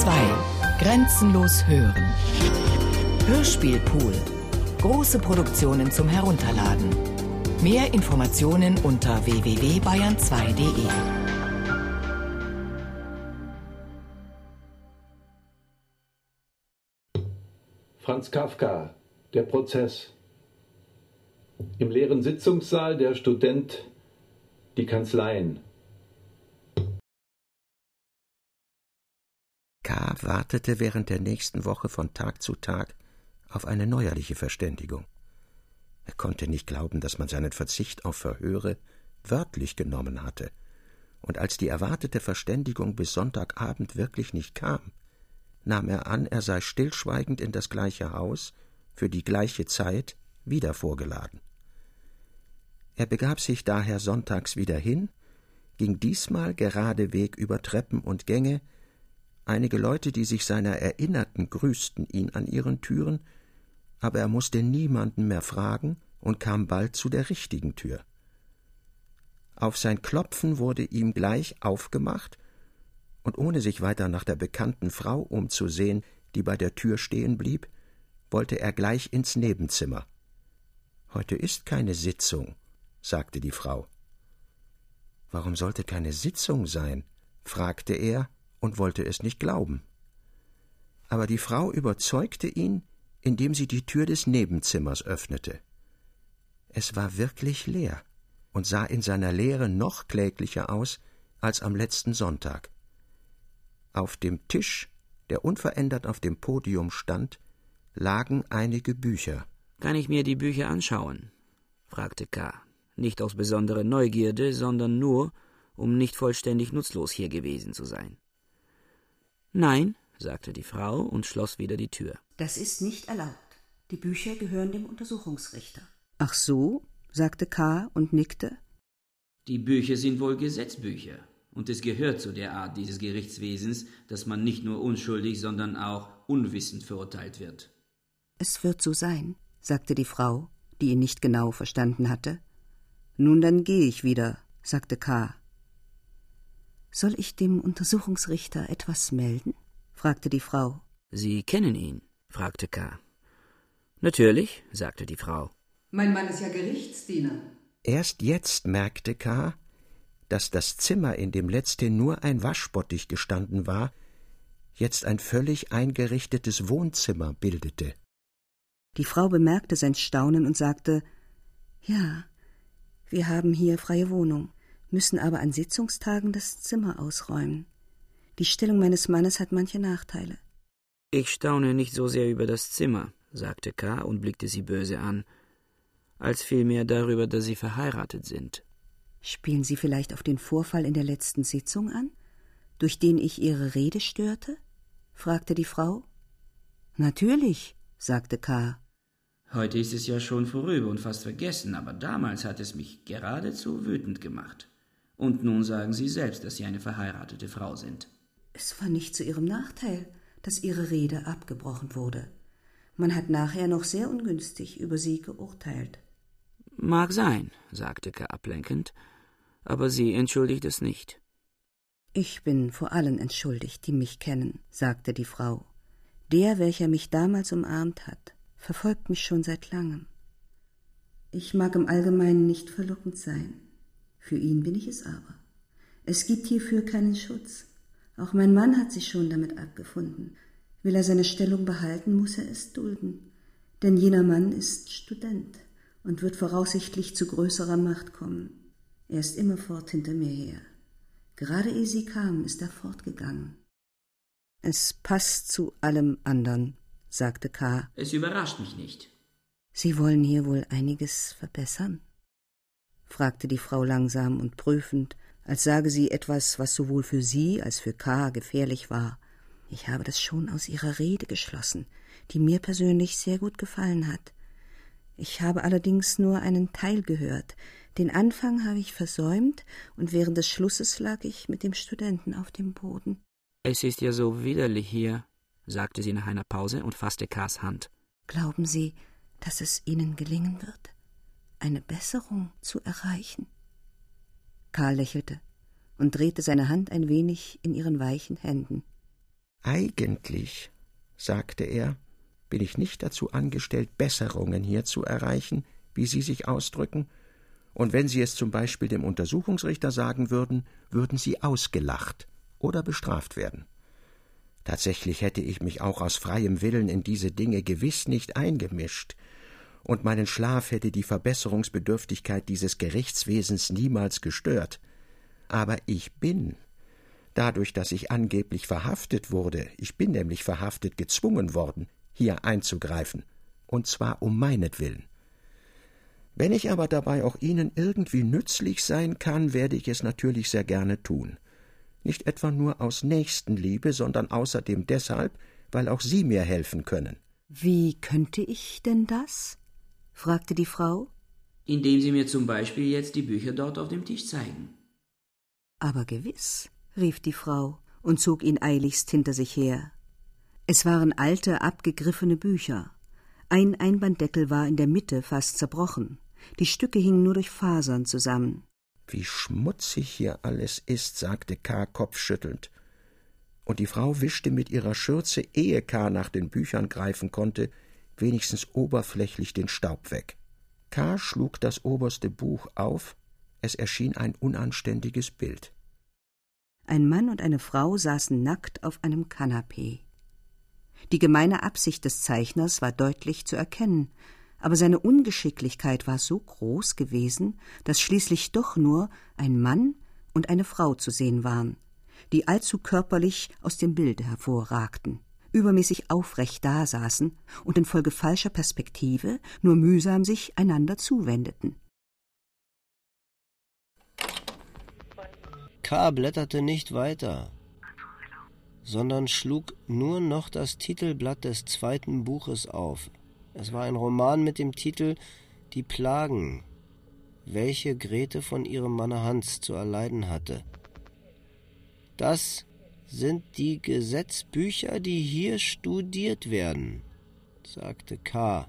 2. Grenzenlos hören. Hörspielpool. Große Produktionen zum Herunterladen. Mehr Informationen unter www.bayern2.de. Franz Kafka, der Prozess. Im leeren Sitzungssaal der Student, die Kanzleien. K. wartete während der nächsten Woche von Tag zu Tag auf eine neuerliche Verständigung. Er konnte nicht glauben, dass man seinen Verzicht auf Verhöre wörtlich genommen hatte. Und als die erwartete Verständigung bis Sonntagabend wirklich nicht kam, nahm er an, er sei stillschweigend in das gleiche Haus für die gleiche Zeit wieder vorgeladen. Er begab sich daher sonntags wieder hin, ging diesmal gerade Weg über Treppen und Gänge, Einige Leute, die sich seiner erinnerten, grüßten ihn an ihren Türen, aber er musste niemanden mehr fragen und kam bald zu der richtigen Tür. Auf sein Klopfen wurde ihm gleich aufgemacht, und ohne sich weiter nach der bekannten Frau umzusehen, die bei der Tür stehen blieb, wollte er gleich ins Nebenzimmer. Heute ist keine Sitzung, sagte die Frau. Warum sollte keine Sitzung sein? fragte er und wollte es nicht glauben. Aber die Frau überzeugte ihn, indem sie die Tür des Nebenzimmers öffnete. Es war wirklich leer und sah in seiner Leere noch kläglicher aus als am letzten Sonntag. Auf dem Tisch, der unverändert auf dem Podium stand, lagen einige Bücher. Kann ich mir die Bücher anschauen? fragte K. Nicht aus besonderer Neugierde, sondern nur, um nicht vollständig nutzlos hier gewesen zu sein. Nein, sagte die Frau und schloss wieder die Tür. Das ist nicht erlaubt. Die Bücher gehören dem Untersuchungsrichter. Ach so, sagte K. und nickte. Die Bücher sind wohl Gesetzbücher. Und es gehört zu der Art dieses Gerichtswesens, dass man nicht nur unschuldig, sondern auch unwissend verurteilt wird. Es wird so sein, sagte die Frau, die ihn nicht genau verstanden hatte. Nun dann gehe ich wieder, sagte K. Soll ich dem Untersuchungsrichter etwas melden? fragte die Frau. Sie kennen ihn? fragte K. Natürlich, sagte die Frau. Mein Mann ist ja Gerichtsdiener. Erst jetzt merkte K., dass das Zimmer, in dem letzthin nur ein Waschbottich gestanden war, jetzt ein völlig eingerichtetes Wohnzimmer bildete. Die Frau bemerkte sein Staunen und sagte Ja, wir haben hier freie Wohnung müssen aber an Sitzungstagen das Zimmer ausräumen. Die Stellung meines Mannes hat manche Nachteile. Ich staune nicht so sehr über das Zimmer, sagte K. und blickte sie böse an, als vielmehr darüber, dass sie verheiratet sind. Spielen Sie vielleicht auf den Vorfall in der letzten Sitzung an, durch den ich Ihre Rede störte? fragte die Frau. Natürlich, sagte K. Heute ist es ja schon vorüber und fast vergessen, aber damals hat es mich geradezu wütend gemacht. Und nun sagen Sie selbst, dass Sie eine verheiratete Frau sind. Es war nicht zu Ihrem Nachteil, dass Ihre Rede abgebrochen wurde. Man hat nachher noch sehr ungünstig über Sie geurteilt. Mag sein, sagte K. ablenkend, aber sie entschuldigt es nicht. Ich bin vor allen entschuldigt, die mich kennen, sagte die Frau. Der, welcher mich damals umarmt hat, verfolgt mich schon seit langem. Ich mag im Allgemeinen nicht verlockend sein, für ihn bin ich es aber. Es gibt hierfür keinen Schutz. Auch mein Mann hat sich schon damit abgefunden. Will er seine Stellung behalten, muss er es dulden. Denn jener Mann ist Student und wird voraussichtlich zu größerer Macht kommen. Er ist immerfort hinter mir her. Gerade ehe sie kam, ist er fortgegangen. Es passt zu allem andern, sagte K. Es überrascht mich nicht. Sie wollen hier wohl einiges verbessern? Fragte die Frau langsam und prüfend, als sage sie etwas, was sowohl für sie als für K. gefährlich war. Ich habe das schon aus ihrer Rede geschlossen, die mir persönlich sehr gut gefallen hat. Ich habe allerdings nur einen Teil gehört. Den Anfang habe ich versäumt, und während des Schlusses lag ich mit dem Studenten auf dem Boden. Es ist ja so widerlich hier, sagte sie nach einer Pause und fasste Ks Hand. Glauben Sie, dass es Ihnen gelingen wird? Eine Besserung zu erreichen. Karl lächelte und drehte seine Hand ein wenig in ihren weichen Händen. Eigentlich, sagte er, bin ich nicht dazu angestellt, Besserungen hier zu erreichen, wie Sie sich ausdrücken, und wenn Sie es zum Beispiel dem Untersuchungsrichter sagen würden, würden Sie ausgelacht oder bestraft werden. Tatsächlich hätte ich mich auch aus freiem Willen in diese Dinge gewiss nicht eingemischt, und meinen Schlaf hätte die Verbesserungsbedürftigkeit dieses Gerichtswesens niemals gestört. Aber ich bin, dadurch, dass ich angeblich verhaftet wurde, ich bin nämlich verhaftet gezwungen worden, hier einzugreifen, und zwar um meinetwillen. Wenn ich aber dabei auch Ihnen irgendwie nützlich sein kann, werde ich es natürlich sehr gerne tun. Nicht etwa nur aus Nächstenliebe, sondern außerdem deshalb, weil auch Sie mir helfen können. Wie könnte ich denn das? Fragte die Frau. Indem Sie mir zum Beispiel jetzt die Bücher dort auf dem Tisch zeigen. Aber gewiss, rief die Frau und zog ihn eiligst hinter sich her. Es waren alte, abgegriffene Bücher. Ein Einbanddeckel war in der Mitte fast zerbrochen. Die Stücke hingen nur durch Fasern zusammen. Wie schmutzig hier alles ist, sagte K. kopfschüttelnd. Und die Frau wischte mit ihrer Schürze, ehe K. nach den Büchern greifen konnte, wenigstens oberflächlich den Staub weg. K. schlug das oberste Buch auf, es erschien ein unanständiges Bild. Ein Mann und eine Frau saßen nackt auf einem Kanapee. Die gemeine Absicht des Zeichners war deutlich zu erkennen, aber seine Ungeschicklichkeit war so groß gewesen, dass schließlich doch nur ein Mann und eine Frau zu sehen waren, die allzu körperlich aus dem Bilde hervorragten, übermäßig aufrecht dasaßen und infolge falscher Perspektive nur mühsam sich einander zuwendeten. K. blätterte nicht weiter sondern schlug nur noch das Titelblatt des zweiten Buches auf. Es war ein Roman mit dem Titel Die Plagen, welche Grete von ihrem Manne Hans zu erleiden hatte. Das sind die Gesetzbücher, die hier studiert werden, sagte K.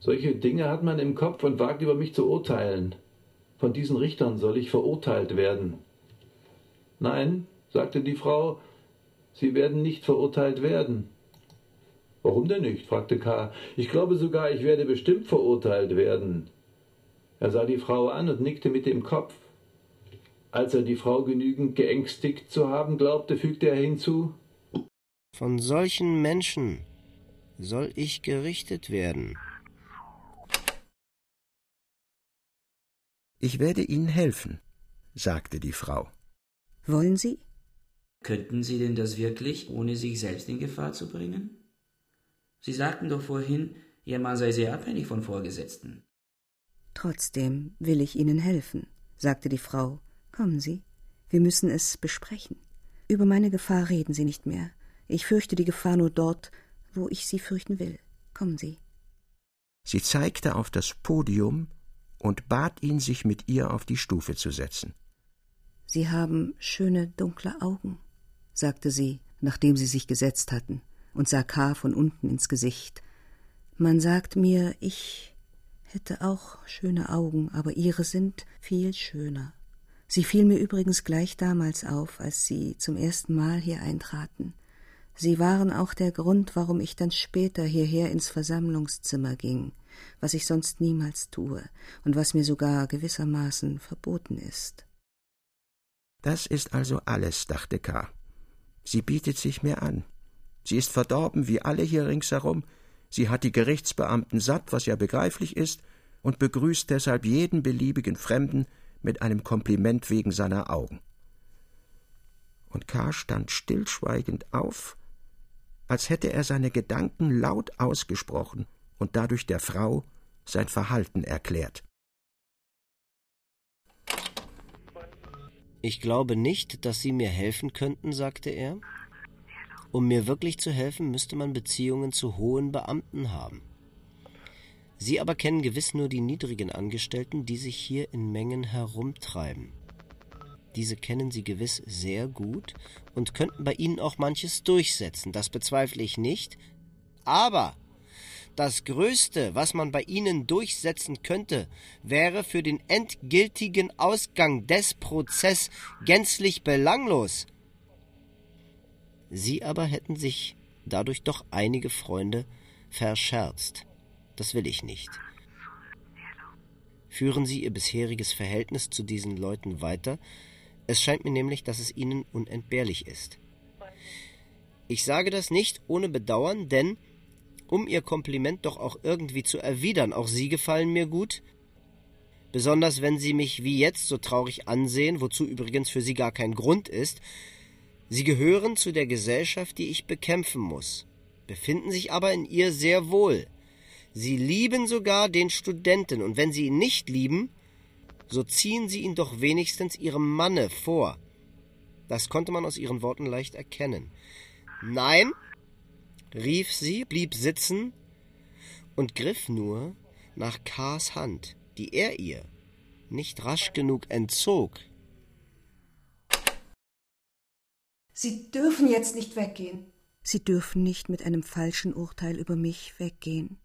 Solche Dinge hat man im Kopf und wagt über mich zu urteilen. Von diesen Richtern soll ich verurteilt werden. Nein, sagte die Frau, Sie werden nicht verurteilt werden. Warum denn nicht? fragte K. Ich glaube sogar, ich werde bestimmt verurteilt werden. Er sah die Frau an und nickte mit dem Kopf. Als er die Frau genügend geängstigt zu haben glaubte, fügte er hinzu Von solchen Menschen soll ich gerichtet werden. Ich werde Ihnen helfen, sagte die Frau. Wollen Sie? Könnten Sie denn das wirklich, ohne sich selbst in Gefahr zu bringen? Sie sagten doch vorhin, Ihr Mann sei sehr abhängig von Vorgesetzten. Trotzdem will ich Ihnen helfen, sagte die Frau. Kommen Sie, wir müssen es besprechen. Über meine Gefahr reden Sie nicht mehr. Ich fürchte die Gefahr nur dort, wo ich sie fürchten will. Kommen Sie. Sie zeigte auf das Podium und bat ihn, sich mit ihr auf die Stufe zu setzen. Sie haben schöne dunkle Augen, sagte sie, nachdem sie sich gesetzt hatten, und sah K. von unten ins Gesicht. Man sagt mir, ich hätte auch schöne Augen, aber ihre sind viel schöner. Sie fiel mir übrigens gleich damals auf, als Sie zum ersten Mal hier eintraten. Sie waren auch der Grund, warum ich dann später hierher ins Versammlungszimmer ging, was ich sonst niemals tue und was mir sogar gewissermaßen verboten ist. Das ist also alles, dachte K. Sie bietet sich mir an. Sie ist verdorben wie alle hier ringsherum. Sie hat die Gerichtsbeamten satt, was ja begreiflich ist, und begrüßt deshalb jeden beliebigen Fremden mit einem Kompliment wegen seiner Augen. Und K. stand stillschweigend auf, als hätte er seine Gedanken laut ausgesprochen und dadurch der Frau sein Verhalten erklärt. Ich glaube nicht, dass Sie mir helfen könnten, sagte er. Um mir wirklich zu helfen, müsste man Beziehungen zu hohen Beamten haben. Sie aber kennen gewiss nur die niedrigen Angestellten, die sich hier in Mengen herumtreiben. Diese kennen Sie gewiss sehr gut und könnten bei Ihnen auch manches durchsetzen, das bezweifle ich nicht. Aber das Größte, was man bei ihnen durchsetzen könnte, wäre für den endgültigen Ausgang des Prozesses gänzlich belanglos. Sie aber hätten sich dadurch doch einige Freunde verscherzt. Das will ich nicht. Führen Sie Ihr bisheriges Verhältnis zu diesen Leuten weiter. Es scheint mir nämlich, dass es Ihnen unentbehrlich ist. Ich sage das nicht ohne Bedauern, denn um Ihr Kompliment doch auch irgendwie zu erwidern, auch Sie gefallen mir gut, besonders wenn Sie mich wie jetzt so traurig ansehen, wozu übrigens für Sie gar kein Grund ist, Sie gehören zu der Gesellschaft, die ich bekämpfen muss, befinden sich aber in ihr sehr wohl. Sie lieben sogar den Studenten, und wenn Sie ihn nicht lieben, so ziehen Sie ihn doch wenigstens Ihrem Manne vor. Das konnte man aus Ihren Worten leicht erkennen. Nein, rief sie, blieb sitzen und griff nur nach Kars Hand, die er ihr nicht rasch genug entzog. Sie dürfen jetzt nicht weggehen. Sie dürfen nicht mit einem falschen Urteil über mich weggehen.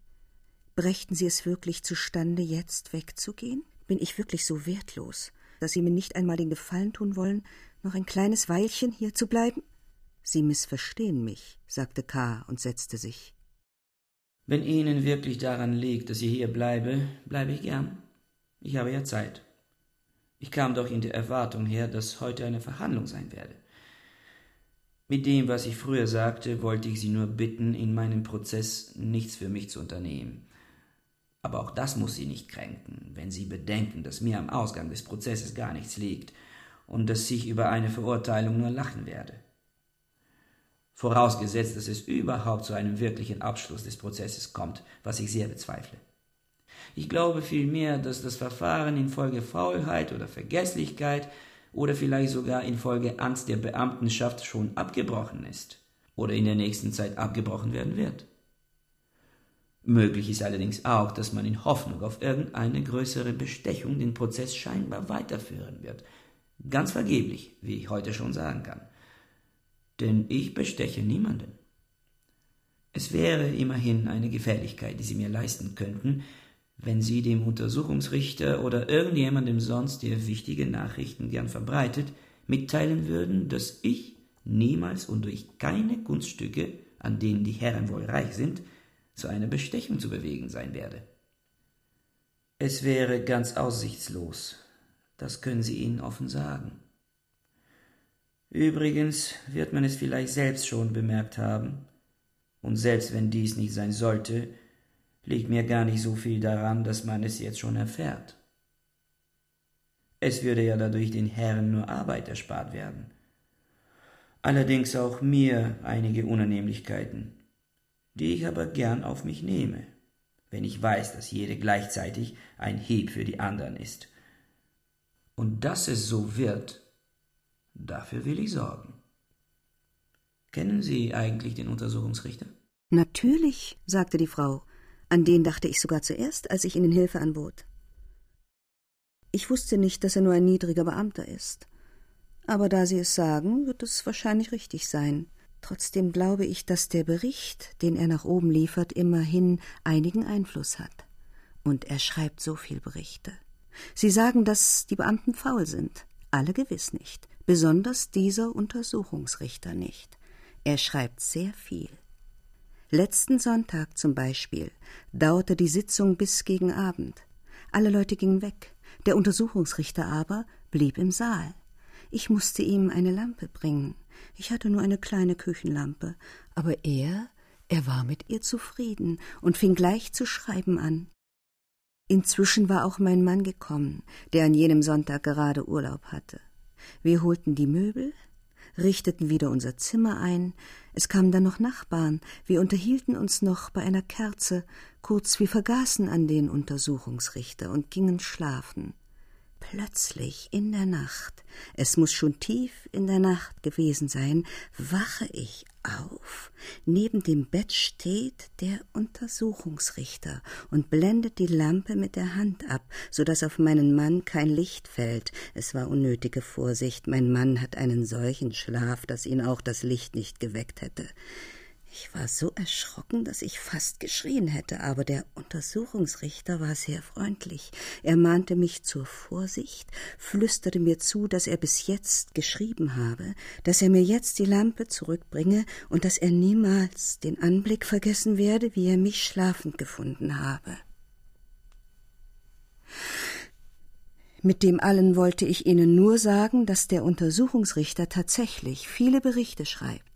Brächten Sie es wirklich zustande, jetzt wegzugehen? Bin ich wirklich so wertlos, dass Sie mir nicht einmal den Gefallen tun wollen, noch ein kleines Weilchen hier zu bleiben? Sie missverstehen mich, sagte K. und setzte sich. Wenn Ihnen wirklich daran liegt, dass ich hier bleibe, bleibe ich gern. Ich habe ja Zeit. Ich kam doch in der Erwartung her, dass heute eine Verhandlung sein werde. Mit dem, was ich früher sagte, wollte ich Sie nur bitten, in meinem Prozess nichts für mich zu unternehmen. Aber auch das muss Sie nicht kränken, wenn Sie bedenken, dass mir am Ausgang des Prozesses gar nichts liegt und dass ich über eine Verurteilung nur lachen werde. Vorausgesetzt, dass es überhaupt zu einem wirklichen Abschluss des Prozesses kommt, was ich sehr bezweifle. Ich glaube vielmehr, dass das Verfahren infolge Faulheit oder Vergesslichkeit oder vielleicht sogar infolge Angst der Beamtenschaft schon abgebrochen ist oder in der nächsten Zeit abgebrochen werden wird. Möglich ist allerdings auch, dass man in Hoffnung auf irgendeine größere Bestechung den Prozess scheinbar weiterführen wird. Ganz vergeblich, wie ich heute schon sagen kann. Denn ich besteche niemanden. Es wäre immerhin eine Gefälligkeit, die Sie mir leisten könnten, wenn Sie dem Untersuchungsrichter oder irgendjemandem sonst, der wichtige Nachrichten gern verbreitet, mitteilen würden, dass ich niemals und durch keine Kunststücke, an denen die Herren wohl reich sind, zu einer Bestechung zu bewegen sein werde. Es wäre ganz aussichtslos, das können Sie ihnen offen sagen. Übrigens wird man es vielleicht selbst schon bemerkt haben, und selbst wenn dies nicht sein sollte, liegt mir gar nicht so viel daran, dass man es jetzt schon erfährt. Es würde ja dadurch den Herren nur Arbeit erspart werden. Allerdings auch mir einige Unannehmlichkeiten, die ich aber gern auf mich nehme, wenn ich weiß, dass jede gleichzeitig ein Hieb für die anderen ist. Und dass es so wird, dafür will ich sorgen. Kennen Sie eigentlich den Untersuchungsrichter? Natürlich, sagte die Frau. An den dachte ich sogar zuerst, als ich Ihnen Hilfe anbot. Ich wusste nicht, dass er nur ein niedriger Beamter ist. Aber da Sie es sagen, wird es wahrscheinlich richtig sein. Trotzdem glaube ich, dass der Bericht, den er nach oben liefert, immerhin einigen Einfluss hat. Und er schreibt so viel Berichte. Sie sagen, dass die Beamten faul sind. Alle gewiss nicht. Besonders dieser Untersuchungsrichter nicht. Er schreibt sehr viel. Letzten Sonntag zum Beispiel dauerte die Sitzung bis gegen Abend. Alle Leute gingen weg, der Untersuchungsrichter aber blieb im Saal. Ich musste ihm eine Lampe bringen. Ich hatte nur eine kleine Küchenlampe, aber er, er war mit ihr zufrieden und fing gleich zu schreiben an. Inzwischen war auch mein Mann gekommen, der an jenem Sonntag gerade Urlaub hatte. Wir holten die Möbel, richteten wieder unser Zimmer ein, es kamen dann noch Nachbarn, wir unterhielten uns noch bei einer Kerze, kurz wir vergaßen an den Untersuchungsrichter und gingen schlafen. Plötzlich in der Nacht, es muss schon tief in der Nacht gewesen sein, wache ich auf. Neben dem Bett steht der Untersuchungsrichter und blendet die Lampe mit der Hand ab, so dass auf meinen Mann kein Licht fällt. Es war unnötige Vorsicht, mein Mann hat einen solchen Schlaf, dass ihn auch das Licht nicht geweckt hätte. Ich war so erschrocken, dass ich fast geschrien hätte, aber der Untersuchungsrichter war sehr freundlich. Er mahnte mich zur Vorsicht, flüsterte mir zu, dass er bis jetzt geschrieben habe, dass er mir jetzt die Lampe zurückbringe und dass er niemals den Anblick vergessen werde, wie er mich schlafend gefunden habe. Mit dem allen wollte ich Ihnen nur sagen, dass der Untersuchungsrichter tatsächlich viele Berichte schreibt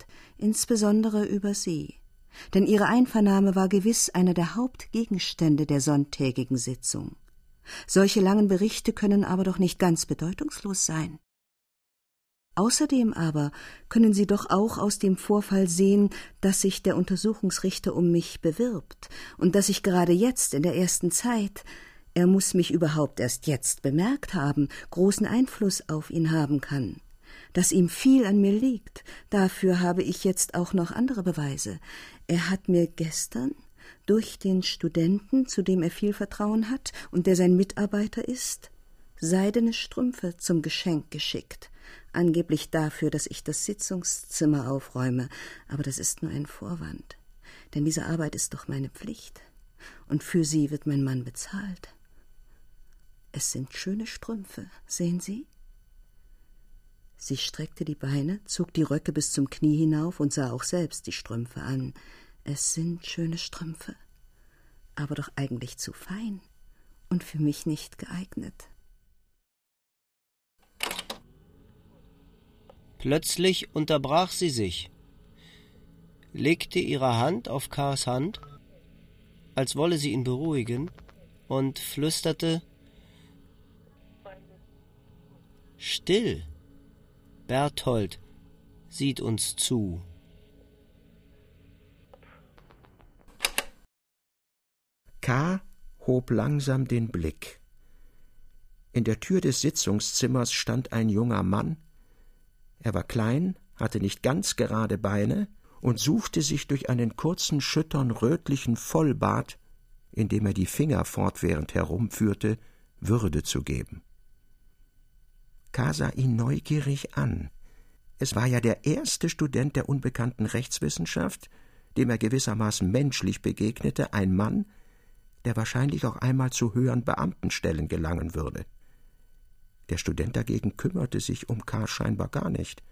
insbesondere über sie, denn ihre Einvernahme war gewiss einer der Hauptgegenstände der sonntägigen Sitzung. Solche langen Berichte können aber doch nicht ganz bedeutungslos sein. Außerdem aber können Sie doch auch aus dem Vorfall sehen, dass sich der Untersuchungsrichter um mich bewirbt und dass ich gerade jetzt in der ersten Zeit er muss mich überhaupt erst jetzt bemerkt haben, großen Einfluss auf ihn haben kann dass ihm viel an mir liegt. Dafür habe ich jetzt auch noch andere Beweise. Er hat mir gestern durch den Studenten, zu dem er viel Vertrauen hat und der sein Mitarbeiter ist, seidene Strümpfe zum Geschenk geschickt, angeblich dafür, dass ich das Sitzungszimmer aufräume, aber das ist nur ein Vorwand, denn diese Arbeit ist doch meine Pflicht, und für sie wird mein Mann bezahlt. Es sind schöne Strümpfe, sehen Sie? Sie streckte die Beine, zog die Röcke bis zum Knie hinauf und sah auch selbst die Strümpfe an. Es sind schöne Strümpfe, aber doch eigentlich zu fein und für mich nicht geeignet. Plötzlich unterbrach sie sich, legte ihre Hand auf Kars Hand, als wolle sie ihn beruhigen, und flüsterte Still. Berthold sieht uns zu. K. hob langsam den Blick. In der Tür des Sitzungszimmers stand ein junger Mann. Er war klein, hatte nicht ganz gerade Beine und suchte sich durch einen kurzen, schüttern, rötlichen Vollbart, in dem er die Finger fortwährend herumführte, Würde zu geben. K. sah ihn neugierig an. Es war ja der erste Student der unbekannten Rechtswissenschaft, dem er gewissermaßen menschlich begegnete, ein Mann, der wahrscheinlich auch einmal zu höheren Beamtenstellen gelangen würde. Der Student dagegen kümmerte sich um K. scheinbar gar nicht.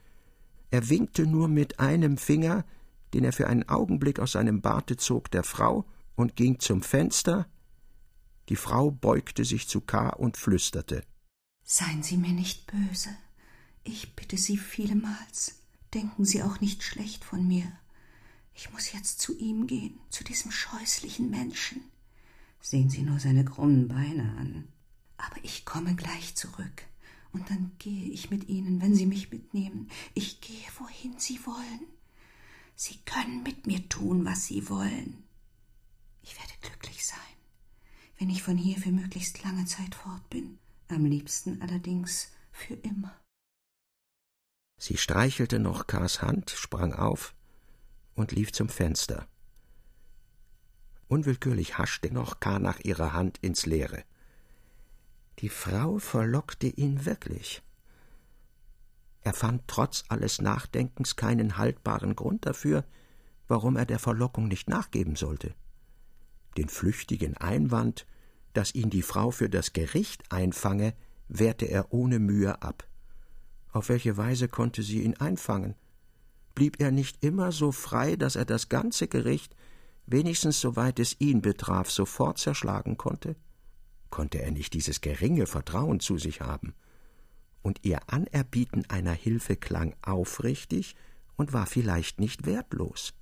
Er winkte nur mit einem Finger, den er für einen Augenblick aus seinem Barte zog, der Frau und ging zum Fenster. Die Frau beugte sich zu K. und flüsterte Seien Sie mir nicht böse. Ich bitte Sie vielmals. Denken Sie auch nicht schlecht von mir. Ich muss jetzt zu ihm gehen, zu diesem scheußlichen Menschen. Sehen Sie nur seine krummen Beine an. Aber ich komme gleich zurück, und dann gehe ich mit Ihnen, wenn Sie mich mitnehmen. Ich gehe, wohin Sie wollen. Sie können mit mir tun, was Sie wollen. Ich werde glücklich sein, wenn ich von hier für möglichst lange Zeit fort bin am liebsten allerdings für immer. Sie streichelte noch Kars Hand, sprang auf und lief zum Fenster. Unwillkürlich haschte noch K. nach ihrer Hand ins Leere. Die Frau verlockte ihn wirklich. Er fand trotz alles Nachdenkens keinen haltbaren Grund dafür, warum er der Verlockung nicht nachgeben sollte. Den flüchtigen Einwand, dass ihn die Frau für das Gericht einfange, wehrte er ohne Mühe ab. Auf welche Weise konnte sie ihn einfangen? Blieb er nicht immer so frei, dass er das ganze Gericht, wenigstens soweit es ihn betraf, sofort zerschlagen konnte? Konnte er nicht dieses geringe Vertrauen zu sich haben? Und ihr Anerbieten einer Hilfe klang aufrichtig und war vielleicht nicht wertlos.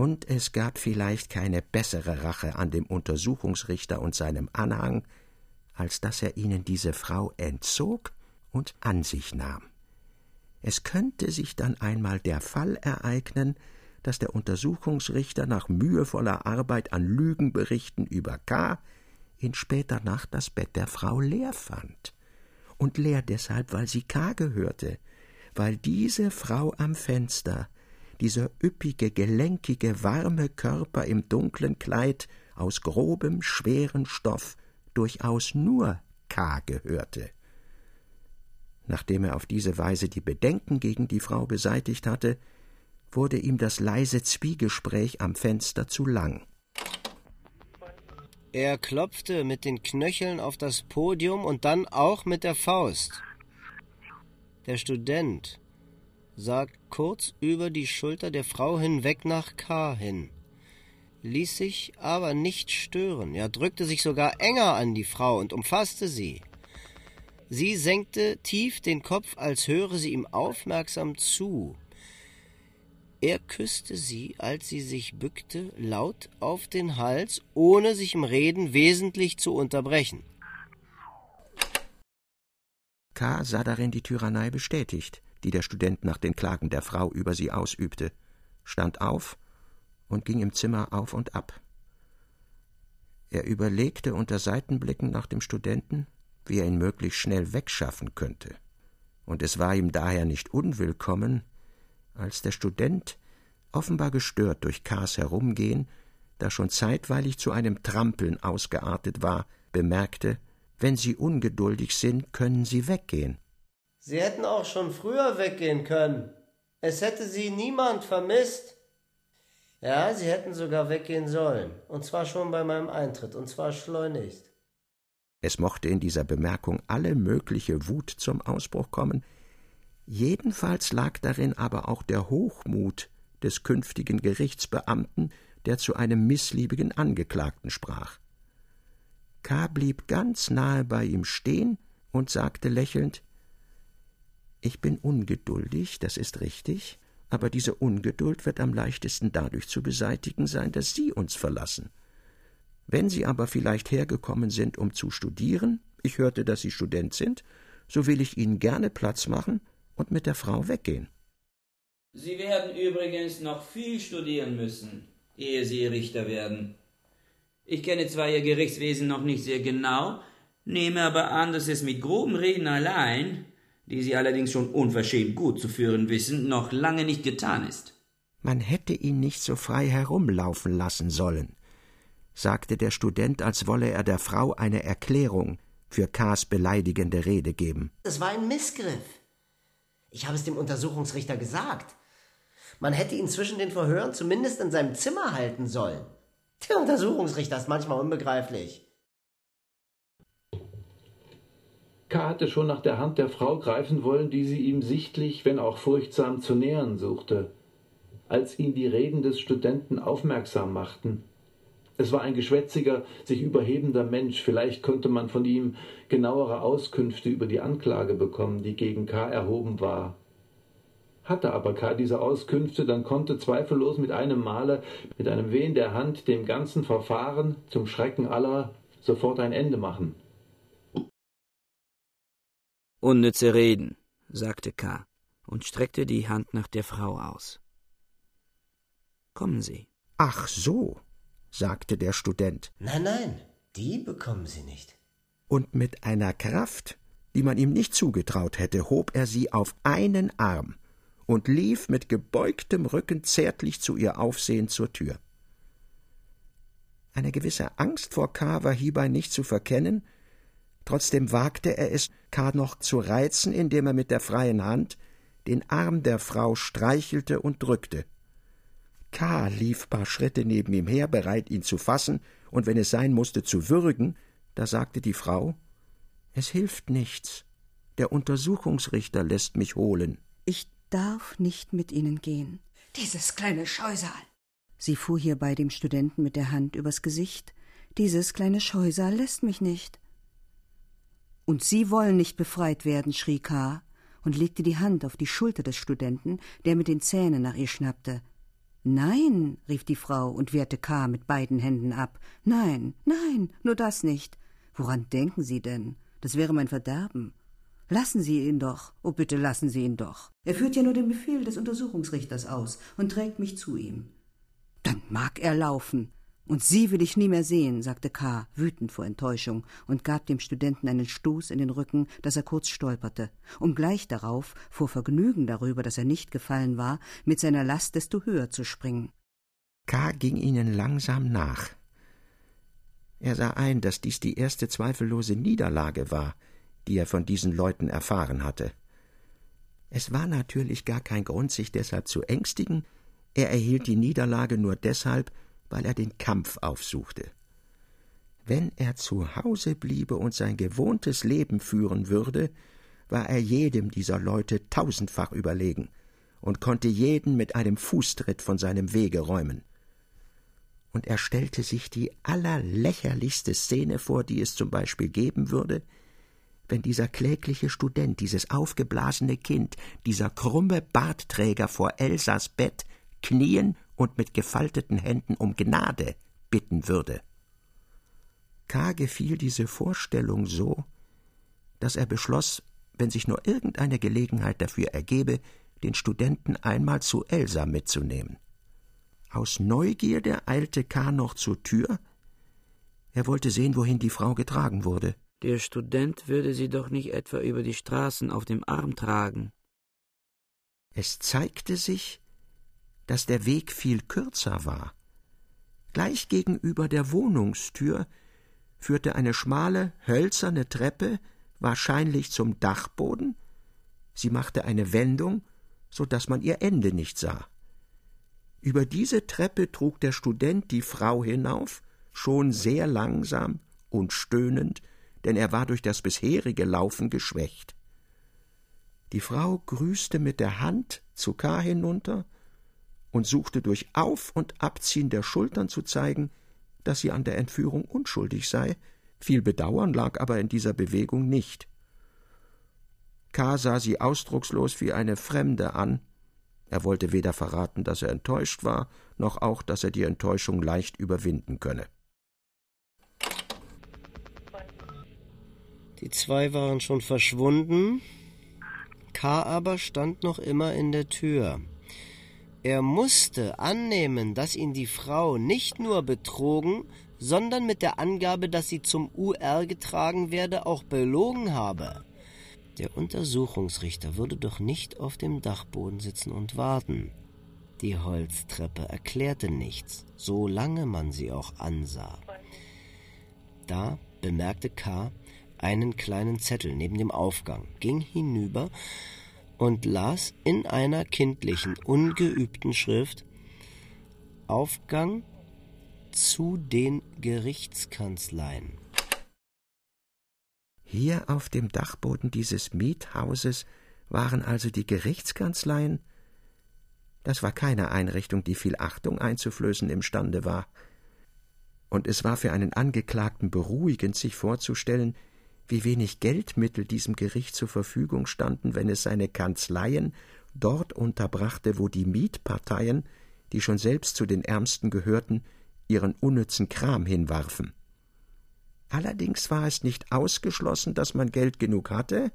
Und es gab vielleicht keine bessere Rache an dem Untersuchungsrichter und seinem Anhang, als dass er ihnen diese Frau entzog und an sich nahm. Es könnte sich dann einmal der Fall ereignen, dass der Untersuchungsrichter nach mühevoller Arbeit an Lügenberichten über K. in später Nacht das Bett der Frau leer fand. Und leer deshalb, weil sie K. gehörte, weil diese Frau am Fenster dieser üppige, gelenkige, warme Körper im dunklen Kleid aus grobem, schweren Stoff durchaus nur K. gehörte. Nachdem er auf diese Weise die Bedenken gegen die Frau beseitigt hatte, wurde ihm das leise Zwiegespräch am Fenster zu lang. Er klopfte mit den Knöcheln auf das Podium und dann auch mit der Faust. Der Student sah kurz über die Schulter der Frau hinweg nach K. hin, ließ sich aber nicht stören, ja drückte sich sogar enger an die Frau und umfasste sie. Sie senkte tief den Kopf, als höre sie ihm aufmerksam zu. Er küsste sie, als sie sich bückte, laut auf den Hals, ohne sich im Reden wesentlich zu unterbrechen. K. sah darin die Tyrannei bestätigt, die der Student nach den Klagen der Frau über sie ausübte, stand auf und ging im Zimmer auf und ab. Er überlegte unter Seitenblicken nach dem Studenten, wie er ihn möglichst schnell wegschaffen könnte, und es war ihm daher nicht unwillkommen, als der Student, offenbar gestört durch Kars Herumgehen, da schon zeitweilig zu einem Trampeln ausgeartet war, bemerkte, wenn Sie ungeduldig sind, können Sie weggehen. Sie hätten auch schon früher weggehen können. Es hätte Sie niemand vermisst. Ja, Sie hätten sogar weggehen sollen. Und zwar schon bei meinem Eintritt, und zwar schleunigst. Es mochte in dieser Bemerkung alle mögliche Wut zum Ausbruch kommen, Jedenfalls lag darin aber auch der Hochmut des künftigen Gerichtsbeamten, der zu einem missliebigen Angeklagten sprach. K. blieb ganz nahe bei ihm stehen und sagte lächelnd Ich bin ungeduldig, das ist richtig, aber diese Ungeduld wird am leichtesten dadurch zu beseitigen sein, dass Sie uns verlassen. Wenn Sie aber vielleicht hergekommen sind, um zu studieren, ich hörte, dass Sie Student sind, so will ich Ihnen gerne Platz machen und mit der Frau weggehen. Sie werden übrigens noch viel studieren müssen, ehe Sie Richter werden. Ich kenne zwar Ihr Gerichtswesen noch nicht sehr genau, nehme aber an, dass es mit groben Reden allein, die Sie allerdings schon unverschämt gut zu führen wissen, noch lange nicht getan ist. Man hätte ihn nicht so frei herumlaufen lassen sollen, sagte der Student, als wolle er der Frau eine Erklärung für K.s beleidigende Rede geben. Es war ein Missgriff. Ich habe es dem Untersuchungsrichter gesagt. Man hätte ihn zwischen den Verhören zumindest in seinem Zimmer halten sollen. Der Untersuchungsrichter ist manchmal unbegreiflich. K. hatte schon nach der Hand der Frau greifen wollen, die sie ihm sichtlich, wenn auch furchtsam, zu nähern suchte, als ihn die Reden des Studenten aufmerksam machten. Es war ein geschwätziger, sich überhebender Mensch. Vielleicht konnte man von ihm genauere Auskünfte über die Anklage bekommen, die gegen K. erhoben war. Hatte aber K. diese Auskünfte, dann konnte zweifellos mit einem Male, mit einem Wehen der Hand, dem ganzen Verfahren zum Schrecken aller sofort ein Ende machen. Unnütze Reden, sagte K. und streckte die Hand nach der Frau aus. Kommen Sie. Ach so, sagte der Student. Nein, nein, die bekommen Sie nicht. Und mit einer Kraft, die man ihm nicht zugetraut hätte, hob er sie auf einen Arm und lief mit gebeugtem Rücken zärtlich zu ihr aufsehend zur Tür. Eine gewisse Angst vor K. war hierbei nicht zu verkennen, trotzdem wagte er es, K. noch zu reizen, indem er mit der freien Hand den Arm der Frau streichelte und drückte. K. lief paar Schritte neben ihm her, bereit, ihn zu fassen und wenn es sein musste, zu würgen, da sagte die Frau Es hilft nichts. Der Untersuchungsrichter lässt mich holen. Ich darf nicht mit Ihnen gehen. Dieses kleine Scheusal. Sie fuhr hierbei dem Studenten mit der Hand übers Gesicht. Dieses kleine Scheusal lässt mich nicht. Und Sie wollen nicht befreit werden, schrie K. und legte die Hand auf die Schulter des Studenten, der mit den Zähnen nach ihr schnappte. Nein, rief die Frau und wehrte K. mit beiden Händen ab. Nein, nein, nur das nicht. Woran denken Sie denn? Das wäre mein Verderben. Lassen Sie ihn doch. Oh, bitte lassen Sie ihn doch. Er führt ja nur den Befehl des Untersuchungsrichters aus und trägt mich zu ihm. Dann mag er laufen. Und Sie will ich nie mehr sehen, sagte K., wütend vor Enttäuschung, und gab dem Studenten einen Stoß in den Rücken, dass er kurz stolperte, um gleich darauf, vor Vergnügen darüber, dass er nicht gefallen war, mit seiner Last desto höher zu springen. K. ging ihnen langsam nach. Er sah ein, dass dies die erste zweifellose Niederlage war, die er von diesen Leuten erfahren hatte. Es war natürlich gar kein Grund, sich deshalb zu ängstigen, Er erhielt die Niederlage nur deshalb, weil er den Kampf aufsuchte. Wenn er zu Hause bliebe und sein gewohntes Leben führen würde, war er jedem dieser Leute tausendfach überlegen und konnte jeden mit einem Fußtritt von seinem Wege räumen. Und er stellte sich die allerlächerlichste Szene vor, die es zum Beispiel geben würde, wenn dieser klägliche Student, dieses aufgeblasene Kind, dieser krumme Bartträger vor Elsas Bett knien und mit gefalteten Händen um Gnade bitten würde. K. gefiel diese Vorstellung so, dass er beschloss, wenn sich nur irgendeine Gelegenheit dafür ergebe, den Studenten einmal zu Elsa mitzunehmen. Aus Neugierde eilte K. noch zur Tür. Er wollte sehen, wohin die Frau getragen wurde. Der Student würde sie doch nicht etwa über die Straßen auf dem Arm tragen. Es zeigte sich, dass der Weg viel kürzer war. Gleich gegenüber der Wohnungstür führte eine schmale, hölzerne Treppe wahrscheinlich zum Dachboden. Sie machte eine Wendung, so dass man ihr Ende nicht sah. Über diese Treppe trug der Student die Frau hinauf, schon sehr langsam und stöhnend, denn er war durch das bisherige Laufen geschwächt. Die Frau grüßte mit der Hand zu K. hinunter und suchte durch Auf- und Abziehen der Schultern zu zeigen, dass sie an der Entführung unschuldig sei, viel Bedauern lag aber in dieser Bewegung nicht. K. sah sie ausdruckslos wie eine Fremde an. Er wollte weder verraten, dass er enttäuscht war, noch auch, dass er die Enttäuschung leicht überwinden könne. Die zwei waren schon verschwunden. K. aber stand noch immer in der Tür. Er musste annehmen, dass ihn die Frau nicht nur betrogen, sondern mit der Angabe, dass sie zum UR getragen werde, auch belogen habe. Der Untersuchungsrichter würde doch nicht auf dem Dachboden sitzen und warten. Die Holztreppe erklärte nichts, solange man sie auch ansah. Da bemerkte K einen kleinen Zettel neben dem Aufgang, ging hinüber und las in einer kindlichen, ungeübten Schrift Aufgang zu den Gerichtskanzleien. Hier auf dem Dachboden dieses Miethauses waren also die Gerichtskanzleien? Das war keine Einrichtung, die viel Achtung einzuflößen imstande war. Und es war für einen Angeklagten beruhigend, sich vorzustellen, wie wenig Geldmittel diesem Gericht zur Verfügung standen, wenn es seine Kanzleien dort unterbrachte, wo die Mietparteien, die schon selbst zu den Ärmsten gehörten, ihren unnützen Kram hinwarfen. Allerdings war es nicht ausgeschlossen, dass man Geld genug hatte,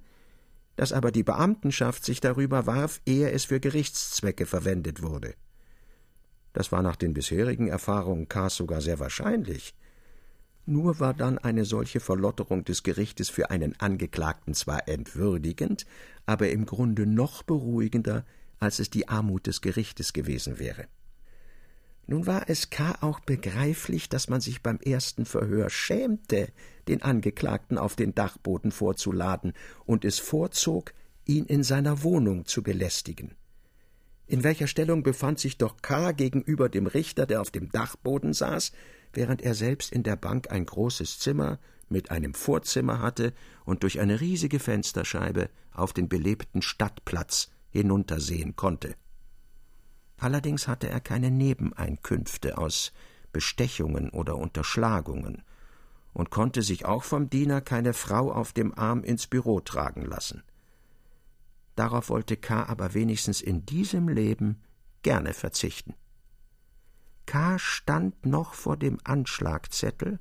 dass aber die Beamtenschaft sich darüber warf, ehe es für Gerichtszwecke verwendet wurde. Das war nach den bisherigen Erfahrungen Kars sogar sehr wahrscheinlich, nur war dann eine solche Verlotterung des Gerichtes für einen Angeklagten zwar entwürdigend, aber im Grunde noch beruhigender, als es die Armut des Gerichtes gewesen wäre. Nun war es K. auch begreiflich, dass man sich beim ersten Verhör schämte, den Angeklagten auf den Dachboden vorzuladen und es vorzog, ihn in seiner Wohnung zu belästigen. In welcher Stellung befand sich doch K. gegenüber dem Richter, der auf dem Dachboden saß, während er selbst in der Bank ein großes Zimmer mit einem Vorzimmer hatte und durch eine riesige Fensterscheibe auf den belebten Stadtplatz hinuntersehen konnte. Allerdings hatte er keine Nebeneinkünfte aus Bestechungen oder Unterschlagungen und konnte sich auch vom Diener keine Frau auf dem Arm ins Büro tragen lassen. Darauf wollte K. aber wenigstens in diesem Leben gerne verzichten. K. stand noch vor dem Anschlagzettel,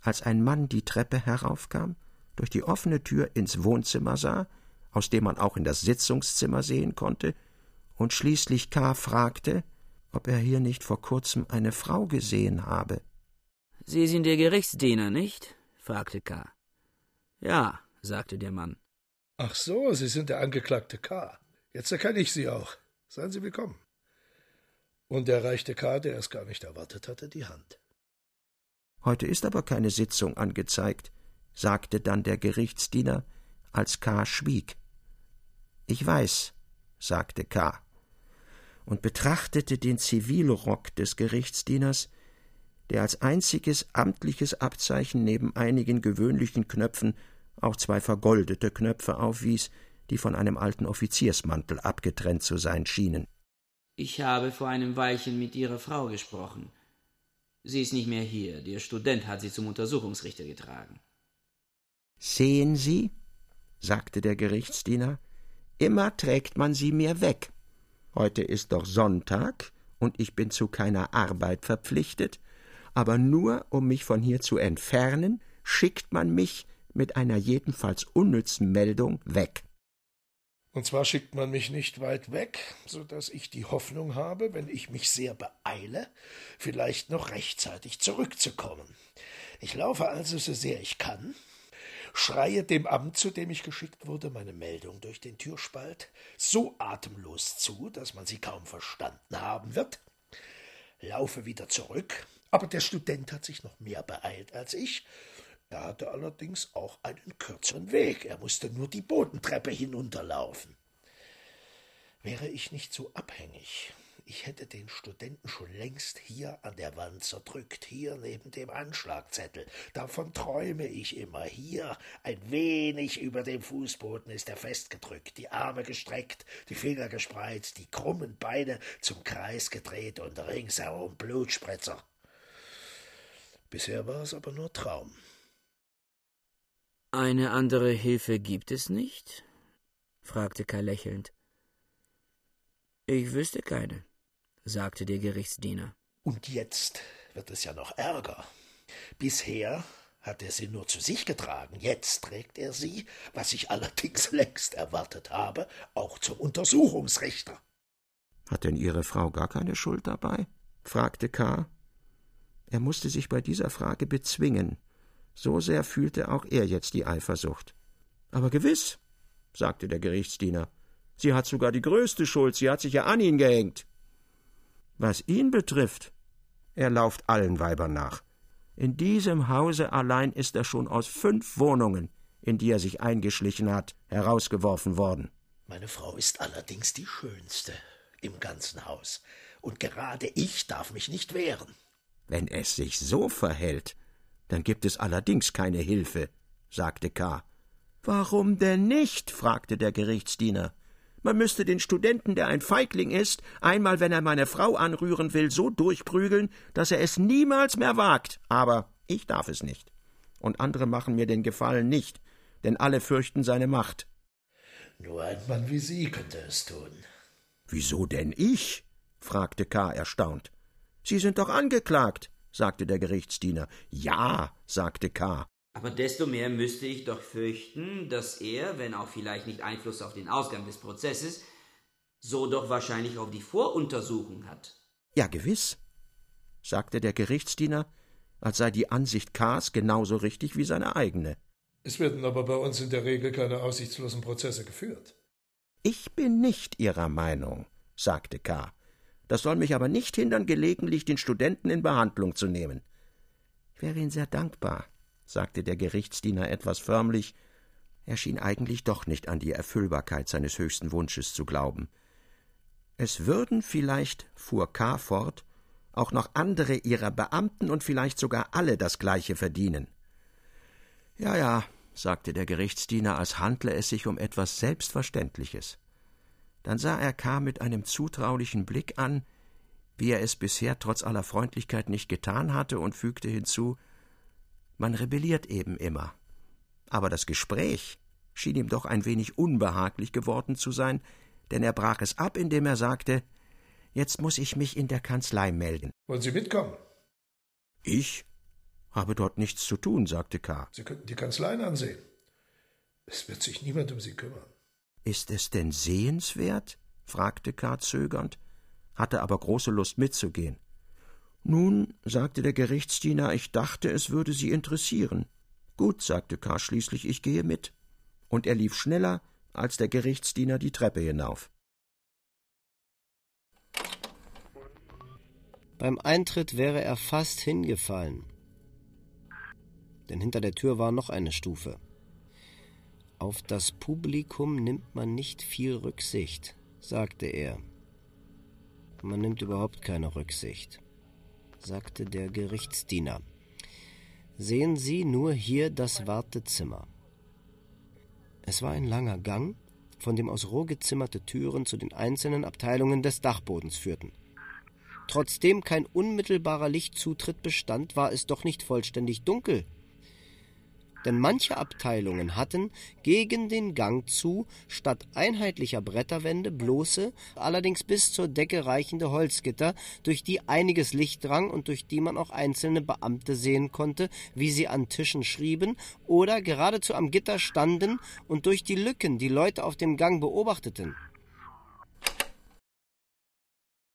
als ein Mann die Treppe heraufkam, durch die offene Tür ins Wohnzimmer sah, aus dem man auch in das Sitzungszimmer sehen konnte, und schließlich K. fragte, ob er hier nicht vor kurzem eine Frau gesehen habe. Sie sind der Gerichtsdiener, nicht? fragte K. Ja, sagte der Mann. Ach so, Sie sind der Angeklagte K. Jetzt erkenne ich Sie auch. Seien Sie willkommen und er reichte K., der es gar nicht erwartet hatte, die Hand. Heute ist aber keine Sitzung angezeigt, sagte dann der Gerichtsdiener, als K. schwieg. Ich weiß, sagte K. und betrachtete den Zivilrock des Gerichtsdieners, der als einziges amtliches Abzeichen neben einigen gewöhnlichen Knöpfen auch zwei vergoldete Knöpfe aufwies, die von einem alten Offiziersmantel abgetrennt zu sein schienen. Ich habe vor einem Weilchen mit Ihrer Frau gesprochen. Sie ist nicht mehr hier. Der Student hat sie zum Untersuchungsrichter getragen. Sehen Sie, sagte der Gerichtsdiener, immer trägt man sie mir weg. Heute ist doch Sonntag und ich bin zu keiner Arbeit verpflichtet, aber nur um mich von hier zu entfernen, schickt man mich mit einer jedenfalls unnützen Meldung weg. Und zwar schickt man mich nicht weit weg, so dass ich die Hoffnung habe, wenn ich mich sehr beeile, vielleicht noch rechtzeitig zurückzukommen. Ich laufe also so sehr ich kann, schreie dem Amt, zu dem ich geschickt wurde, meine Meldung durch den Türspalt so atemlos zu, dass man sie kaum verstanden haben wird, laufe wieder zurück, aber der Student hat sich noch mehr beeilt als ich, er hatte allerdings auch einen kürzeren Weg. Er musste nur die Bodentreppe hinunterlaufen. Wäre ich nicht so abhängig, ich hätte den Studenten schon längst hier an der Wand zerdrückt, hier neben dem Anschlagzettel. Davon träume ich immer. Hier, ein wenig über dem Fußboden ist er festgedrückt, die Arme gestreckt, die Finger gespreizt, die krummen Beine zum Kreis gedreht und ringsherum Blutspritzer. Bisher war es aber nur Traum. Eine andere Hilfe gibt es nicht? fragte Kai lächelnd. Ich wüsste keine, sagte der Gerichtsdiener. Und jetzt wird es ja noch ärger. Bisher hat er sie nur zu sich getragen, jetzt trägt er sie, was ich allerdings längst erwartet habe, auch zum Untersuchungsrichter. Hat denn Ihre Frau gar keine Schuld dabei? fragte K. Er musste sich bei dieser Frage bezwingen, so sehr fühlte auch er jetzt die Eifersucht. Aber gewiss, sagte der Gerichtsdiener, sie hat sogar die größte Schuld, sie hat sich ja an ihn gehängt. Was ihn betrifft, er lauft allen Weibern nach. In diesem Hause allein ist er schon aus fünf Wohnungen, in die er sich eingeschlichen hat, herausgeworfen worden. Meine Frau ist allerdings die schönste im ganzen Haus, und gerade ich darf mich nicht wehren. Wenn es sich so verhält, dann gibt es allerdings keine Hilfe, sagte K. Warum denn nicht? fragte der Gerichtsdiener. Man müsste den Studenten, der ein Feigling ist, einmal, wenn er meine Frau anrühren will, so durchprügeln, dass er es niemals mehr wagt. Aber ich darf es nicht. Und andere machen mir den Gefallen nicht, denn alle fürchten seine Macht. Nur ein Mann wie Sie könnte es tun. Wieso denn ich? fragte K. erstaunt. Sie sind doch angeklagt sagte der Gerichtsdiener. Ja, sagte K. Aber desto mehr müsste ich doch fürchten, dass er, wenn auch vielleicht nicht Einfluss auf den Ausgang des Prozesses, so doch wahrscheinlich auf die Voruntersuchung hat. Ja, gewiss, sagte der Gerichtsdiener, als sei die Ansicht K.s genauso richtig wie seine eigene. Es werden aber bei uns in der Regel keine aussichtslosen Prozesse geführt. Ich bin nicht Ihrer Meinung, sagte K. Das soll mich aber nicht hindern, gelegentlich den Studenten in Behandlung zu nehmen. Ich wäre Ihnen sehr dankbar, sagte der Gerichtsdiener etwas förmlich. Er schien eigentlich doch nicht an die Erfüllbarkeit seines höchsten Wunsches zu glauben. Es würden vielleicht, fuhr K. fort, auch noch andere ihrer Beamten und vielleicht sogar alle das Gleiche verdienen. Ja, ja, sagte der Gerichtsdiener, als handle es sich um etwas Selbstverständliches. Dann sah er K. mit einem zutraulichen Blick an, wie er es bisher trotz aller Freundlichkeit nicht getan hatte, und fügte hinzu Man rebelliert eben immer. Aber das Gespräch schien ihm doch ein wenig unbehaglich geworden zu sein, denn er brach es ab, indem er sagte Jetzt muss ich mich in der Kanzlei melden. Wollen Sie mitkommen? Ich habe dort nichts zu tun, sagte K. Sie könnten die Kanzleien ansehen. Es wird sich niemand um Sie kümmern. Ist es denn sehenswert? fragte K. zögernd, hatte aber große Lust mitzugehen. Nun, sagte der Gerichtsdiener, ich dachte, es würde Sie interessieren. Gut, sagte K. schließlich, ich gehe mit. Und er lief schneller als der Gerichtsdiener die Treppe hinauf. Beim Eintritt wäre er fast hingefallen. Denn hinter der Tür war noch eine Stufe. Auf das Publikum nimmt man nicht viel Rücksicht, sagte er. Man nimmt überhaupt keine Rücksicht, sagte der Gerichtsdiener. Sehen Sie nur hier das Wartezimmer. Es war ein langer Gang, von dem aus roh gezimmerte Türen zu den einzelnen Abteilungen des Dachbodens führten. Trotzdem kein unmittelbarer Lichtzutritt bestand, war es doch nicht vollständig dunkel denn manche Abteilungen hatten gegen den Gang zu statt einheitlicher Bretterwände bloße, allerdings bis zur Decke reichende Holzgitter, durch die einiges Licht drang und durch die man auch einzelne Beamte sehen konnte, wie sie an Tischen schrieben oder geradezu am Gitter standen und durch die Lücken die Leute auf dem Gang beobachteten.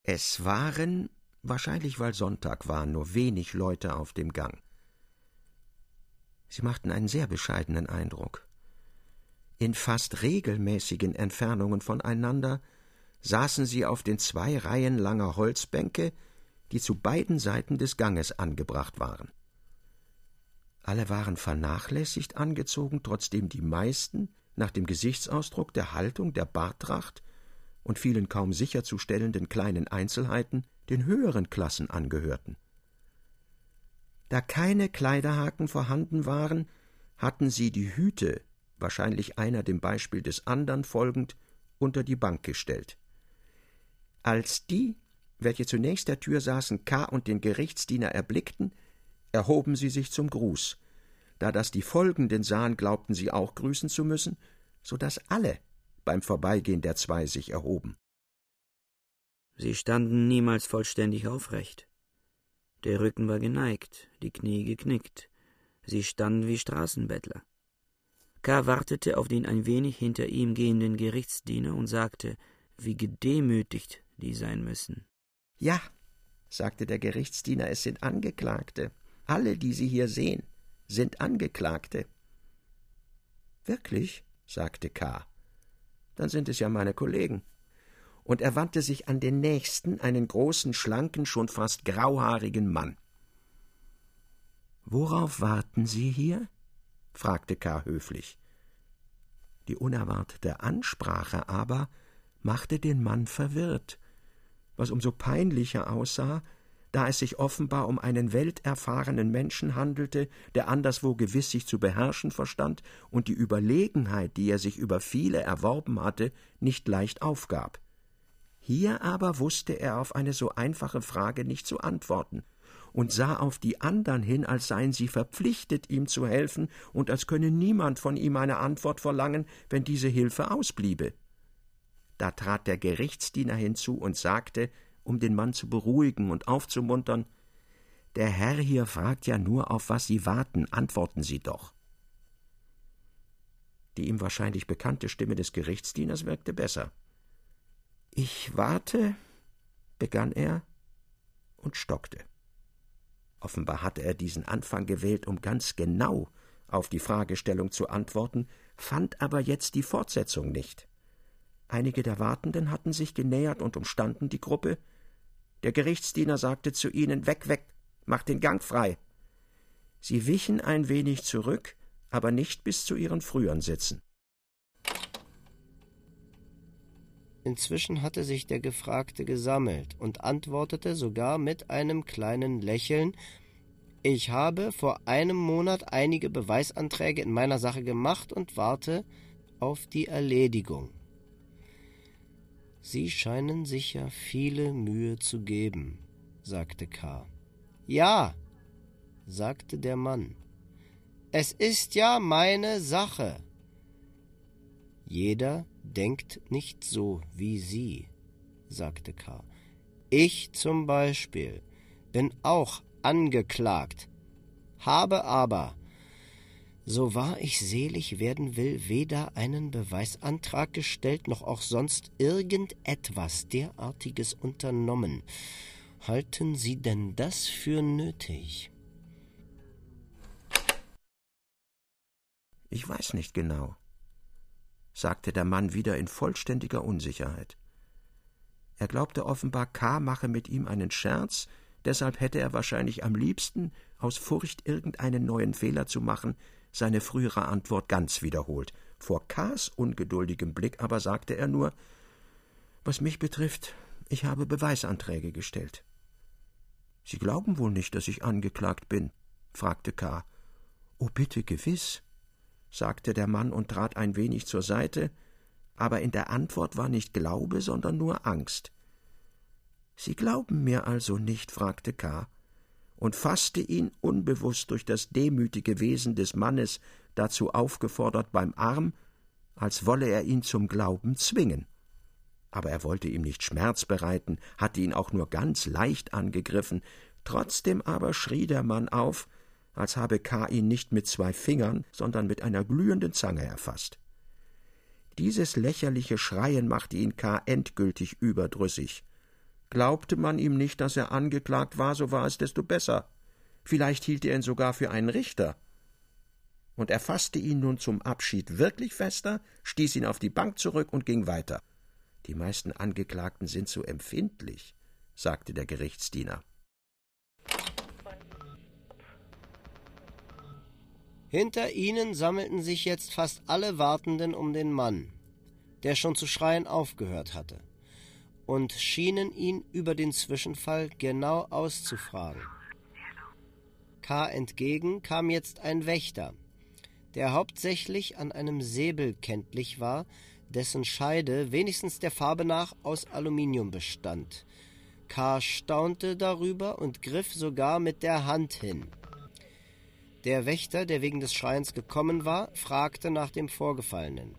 Es waren, wahrscheinlich weil Sonntag war, nur wenig Leute auf dem Gang. Sie machten einen sehr bescheidenen Eindruck. In fast regelmäßigen Entfernungen voneinander saßen sie auf den zwei Reihen langer Holzbänke, die zu beiden Seiten des Ganges angebracht waren. Alle waren vernachlässigt angezogen, trotzdem die meisten, nach dem Gesichtsausdruck, der Haltung, der Bartracht und vielen kaum sicherzustellenden kleinen Einzelheiten den höheren Klassen angehörten. Da keine Kleiderhaken vorhanden waren, hatten sie die Hüte, wahrscheinlich einer dem Beispiel des andern folgend, unter die Bank gestellt. Als die, welche zunächst der Tür saßen, K. und den Gerichtsdiener erblickten, erhoben sie sich zum Gruß. Da das die Folgenden sahen, glaubten sie auch grüßen zu müssen, so dass alle beim Vorbeigehen der zwei sich erhoben. Sie standen niemals vollständig aufrecht. Der Rücken war geneigt, die Knie geknickt. Sie standen wie Straßenbettler. K. wartete auf den ein wenig hinter ihm gehenden Gerichtsdiener und sagte, wie gedemütigt die sein müssen. Ja, sagte der Gerichtsdiener, es sind Angeklagte. Alle, die Sie hier sehen, sind Angeklagte. Wirklich? sagte K. Dann sind es ja meine Kollegen und er wandte sich an den nächsten, einen großen, schlanken, schon fast grauhaarigen Mann. Worauf warten Sie hier? fragte K. höflich. Die unerwartete Ansprache aber machte den Mann verwirrt, was umso peinlicher aussah, da es sich offenbar um einen welterfahrenen Menschen handelte, der anderswo gewiss sich zu beherrschen verstand und die Überlegenheit, die er sich über viele erworben hatte, nicht leicht aufgab. Hier aber wusste er auf eine so einfache Frage nicht zu antworten und sah auf die andern hin, als seien sie verpflichtet, ihm zu helfen und als könne niemand von ihm eine Antwort verlangen, wenn diese Hilfe ausbliebe. Da trat der Gerichtsdiener hinzu und sagte, um den Mann zu beruhigen und aufzumuntern Der Herr hier fragt ja nur, auf was Sie warten, antworten Sie doch. Die ihm wahrscheinlich bekannte Stimme des Gerichtsdieners wirkte besser. Ich warte, begann er und stockte. Offenbar hatte er diesen Anfang gewählt, um ganz genau auf die Fragestellung zu antworten, fand aber jetzt die Fortsetzung nicht. Einige der Wartenden hatten sich genähert und umstanden die Gruppe. Der Gerichtsdiener sagte zu ihnen Weg, weg, macht den Gang frei. Sie wichen ein wenig zurück, aber nicht bis zu ihren früheren Sitzen. Inzwischen hatte sich der Gefragte gesammelt und antwortete sogar mit einem kleinen Lächeln Ich habe vor einem Monat einige Beweisanträge in meiner Sache gemacht und warte auf die Erledigung. Sie scheinen sich ja viele Mühe zu geben, sagte K. Ja, sagte der Mann. Es ist ja meine Sache. Jeder denkt nicht so wie Sie, sagte K. Ich zum Beispiel bin auch angeklagt, habe aber, so wahr ich selig werden will, weder einen Beweisantrag gestellt, noch auch sonst irgendetwas derartiges unternommen. Halten Sie denn das für nötig? Ich weiß nicht genau sagte der Mann wieder in vollständiger Unsicherheit. Er glaubte offenbar, K. mache mit ihm einen Scherz, deshalb hätte er wahrscheinlich am liebsten, aus Furcht, irgendeinen neuen Fehler zu machen, seine frühere Antwort ganz wiederholt. Vor K.s ungeduldigem Blick aber sagte er nur Was mich betrifft, Ich habe Beweisanträge gestellt. Sie glauben wohl nicht, dass ich angeklagt bin? fragte K. Oh, bitte gewiss, sagte der Mann und trat ein wenig zur Seite, aber in der Antwort war nicht Glaube, sondern nur Angst. Sie glauben mir also nicht? fragte K. und fasste ihn unbewusst durch das demütige Wesen des Mannes dazu aufgefordert beim Arm, als wolle er ihn zum Glauben zwingen. Aber er wollte ihm nicht Schmerz bereiten, hatte ihn auch nur ganz leicht angegriffen, trotzdem aber schrie der Mann auf, als habe K. ihn nicht mit zwei Fingern, sondern mit einer glühenden Zange erfasst. Dieses lächerliche Schreien machte ihn K. endgültig überdrüssig. Glaubte man ihm nicht, dass er angeklagt war, so war es desto besser. Vielleicht hielt er ihn sogar für einen Richter. Und er fasste ihn nun zum Abschied wirklich fester, stieß ihn auf die Bank zurück und ging weiter. Die meisten Angeklagten sind so empfindlich, sagte der Gerichtsdiener. Hinter ihnen sammelten sich jetzt fast alle Wartenden um den Mann, der schon zu schreien aufgehört hatte, und schienen ihn über den Zwischenfall genau auszufragen. K. entgegen kam jetzt ein Wächter, der hauptsächlich an einem Säbel kenntlich war, dessen Scheide wenigstens der Farbe nach aus Aluminium bestand. K. staunte darüber und griff sogar mit der Hand hin. Der Wächter, der wegen des Schreins gekommen war, fragte nach dem Vorgefallenen.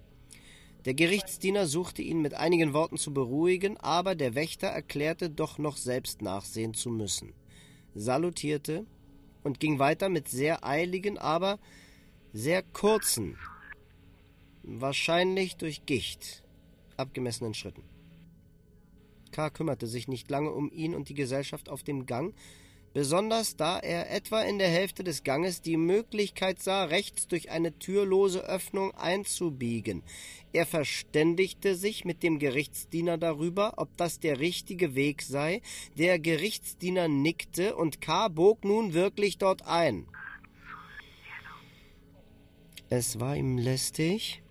Der Gerichtsdiener suchte ihn mit einigen Worten zu beruhigen, aber der Wächter erklärte doch noch selbst nachsehen zu müssen, salutierte und ging weiter mit sehr eiligen, aber sehr kurzen, wahrscheinlich durch Gicht, abgemessenen Schritten. K. kümmerte sich nicht lange um ihn und die Gesellschaft auf dem Gang, besonders da er etwa in der Hälfte des Ganges die Möglichkeit sah, rechts durch eine türlose Öffnung einzubiegen. Er verständigte sich mit dem Gerichtsdiener darüber, ob das der richtige Weg sei. Der Gerichtsdiener nickte und K. bog nun wirklich dort ein. Es war ihm lästig,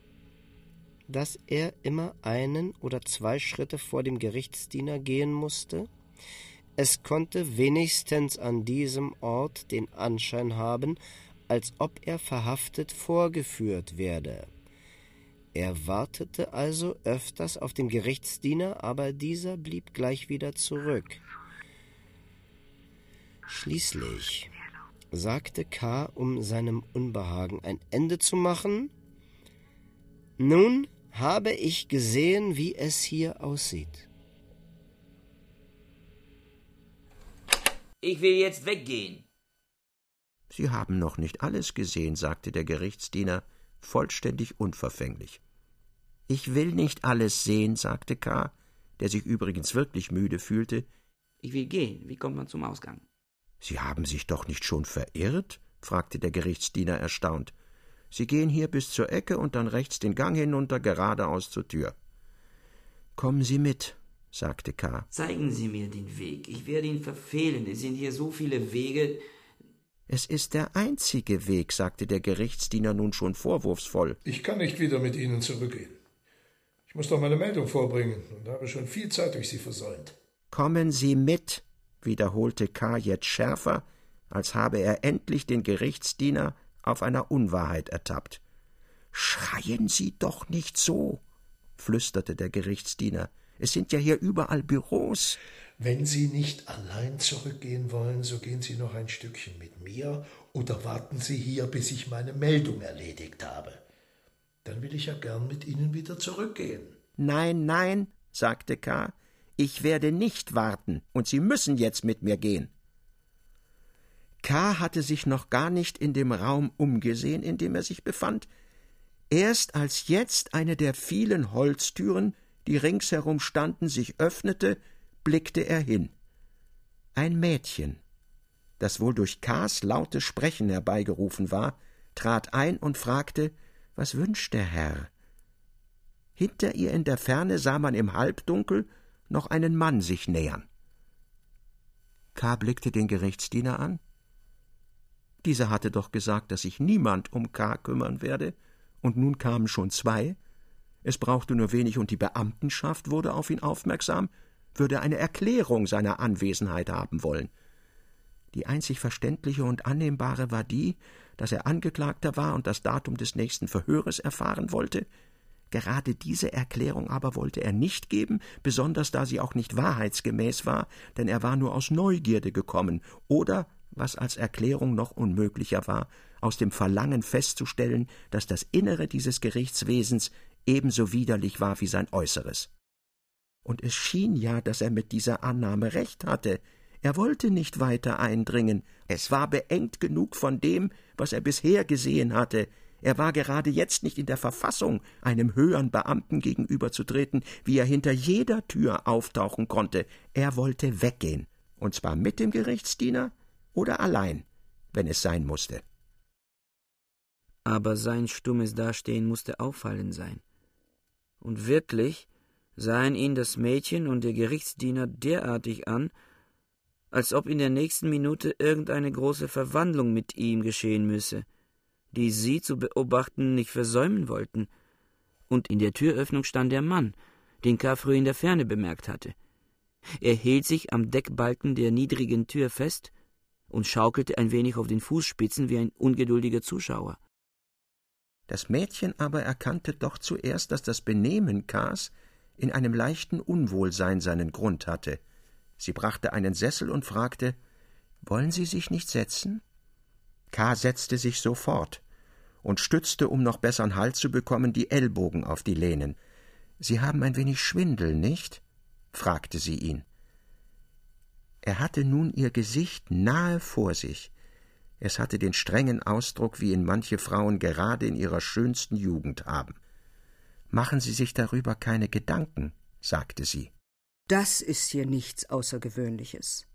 dass er immer einen oder zwei Schritte vor dem Gerichtsdiener gehen musste, es konnte wenigstens an diesem Ort den Anschein haben, als ob er verhaftet vorgeführt werde. Er wartete also öfters auf den Gerichtsdiener, aber dieser blieb gleich wieder zurück. Schließlich sagte K., um seinem Unbehagen ein Ende zu machen, Nun habe ich gesehen, wie es hier aussieht. Ich will jetzt weggehen. Sie haben noch nicht alles gesehen, sagte der Gerichtsdiener, vollständig unverfänglich. Ich will nicht alles sehen, sagte K., der sich übrigens wirklich müde fühlte. Ich will gehen. Wie kommt man zum Ausgang? Sie haben sich doch nicht schon verirrt? fragte der Gerichtsdiener erstaunt. Sie gehen hier bis zur Ecke und dann rechts den Gang hinunter geradeaus zur Tür. Kommen Sie mit, sagte K. Zeigen Sie mir den Weg. Ich werde ihn verfehlen. Es sind hier so viele Wege. Es ist der einzige Weg, sagte der Gerichtsdiener nun schon vorwurfsvoll. Ich kann nicht wieder mit Ihnen zurückgehen. Ich muss doch meine Meldung vorbringen und habe schon viel Zeit durch Sie versäumt. Kommen Sie mit, wiederholte K. jetzt schärfer, als habe er endlich den Gerichtsdiener auf einer Unwahrheit ertappt. Schreien Sie doch nicht so, flüsterte der Gerichtsdiener. Es sind ja hier überall Büros. Wenn Sie nicht allein zurückgehen wollen, so gehen Sie noch ein Stückchen mit mir oder warten Sie hier, bis ich meine Meldung erledigt habe. Dann will ich ja gern mit Ihnen wieder zurückgehen. Nein, nein, sagte K., ich werde nicht warten, und Sie müssen jetzt mit mir gehen. K. hatte sich noch gar nicht in dem Raum umgesehen, in dem er sich befand. Erst als jetzt eine der vielen Holztüren die ringsherum standen, sich öffnete, blickte er hin. Ein Mädchen, das wohl durch K.s lautes Sprechen herbeigerufen war, trat ein und fragte, was wünscht der Herr? Hinter ihr in der Ferne sah man im Halbdunkel noch einen Mann sich nähern. K. blickte den Gerichtsdiener an. Dieser hatte doch gesagt, dass sich niemand um K. kümmern werde, und nun kamen schon zwei, es brauchte nur wenig und die Beamtenschaft wurde auf ihn aufmerksam. würde eine Erklärung seiner Anwesenheit haben wollen. Die einzig verständliche und annehmbare war die, dass er Angeklagter war und das Datum des nächsten Verhöres erfahren wollte. Gerade diese Erklärung aber wollte er nicht geben, besonders da sie auch nicht wahrheitsgemäß war, denn er war nur aus Neugierde gekommen, oder, was als Erklärung noch unmöglicher war, aus dem Verlangen festzustellen, dass das Innere dieses Gerichtswesens ebenso widerlich war wie sein Äußeres. Und es schien ja, dass er mit dieser Annahme recht hatte, er wollte nicht weiter eindringen, es war beengt genug von dem, was er bisher gesehen hatte, er war gerade jetzt nicht in der Verfassung, einem höheren Beamten gegenüberzutreten, wie er hinter jeder Tür auftauchen konnte. Er wollte weggehen, und zwar mit dem Gerichtsdiener oder allein, wenn es sein musste. Aber sein stummes Dastehen musste auffallend sein. Und wirklich sahen ihn das Mädchen und der Gerichtsdiener derartig an, als ob in der nächsten Minute irgendeine große Verwandlung mit ihm geschehen müsse, die sie zu beobachten nicht versäumen wollten. Und in der Türöffnung stand der Mann, den K. früh in der Ferne bemerkt hatte. Er hielt sich am Deckbalken der niedrigen Tür fest und schaukelte ein wenig auf den Fußspitzen wie ein ungeduldiger Zuschauer. Das Mädchen aber erkannte doch zuerst, dass das Benehmen Kars in einem leichten Unwohlsein seinen Grund hatte. Sie brachte einen Sessel und fragte Wollen Sie sich nicht setzen? K. setzte sich sofort und stützte, um noch bessern Halt zu bekommen, die Ellbogen auf die Lehnen. Sie haben ein wenig Schwindel, nicht? fragte sie ihn. Er hatte nun ihr Gesicht nahe vor sich. Es hatte den strengen Ausdruck, wie ihn manche Frauen gerade in ihrer schönsten Jugend haben. Machen Sie sich darüber keine Gedanken, sagte sie. Das ist hier nichts Außergewöhnliches.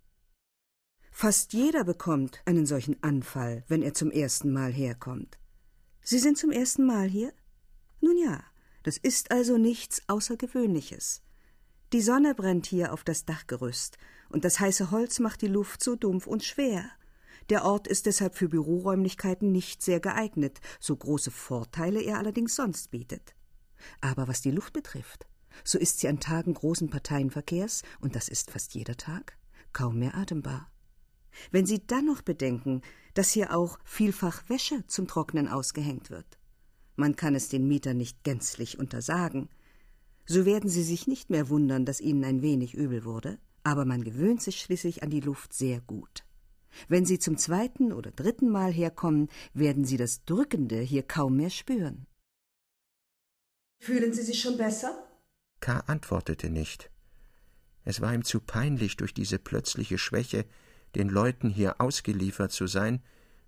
Fast jeder bekommt einen solchen Anfall, wenn er zum ersten Mal herkommt. Sie sind zum ersten Mal hier? Nun ja, das ist also nichts Außergewöhnliches. Die Sonne brennt hier auf das Dachgerüst, und das heiße Holz macht die Luft so dumpf und schwer. Der Ort ist deshalb für Büroräumlichkeiten nicht sehr geeignet, so große Vorteile er allerdings sonst bietet. Aber was die Luft betrifft, so ist sie an Tagen großen Parteienverkehrs, und das ist fast jeder Tag, kaum mehr atembar. Wenn Sie dann noch bedenken, dass hier auch vielfach Wäsche zum Trocknen ausgehängt wird. Man kann es den Mietern nicht gänzlich untersagen. So werden Sie sich nicht mehr wundern, dass Ihnen ein wenig übel wurde, aber man gewöhnt sich schließlich an die Luft sehr gut. Wenn Sie zum zweiten oder dritten Mal herkommen, werden Sie das Drückende hier kaum mehr spüren. Fühlen Sie sich schon besser? K. antwortete nicht. Es war ihm zu peinlich, durch diese plötzliche Schwäche den Leuten hier ausgeliefert zu sein,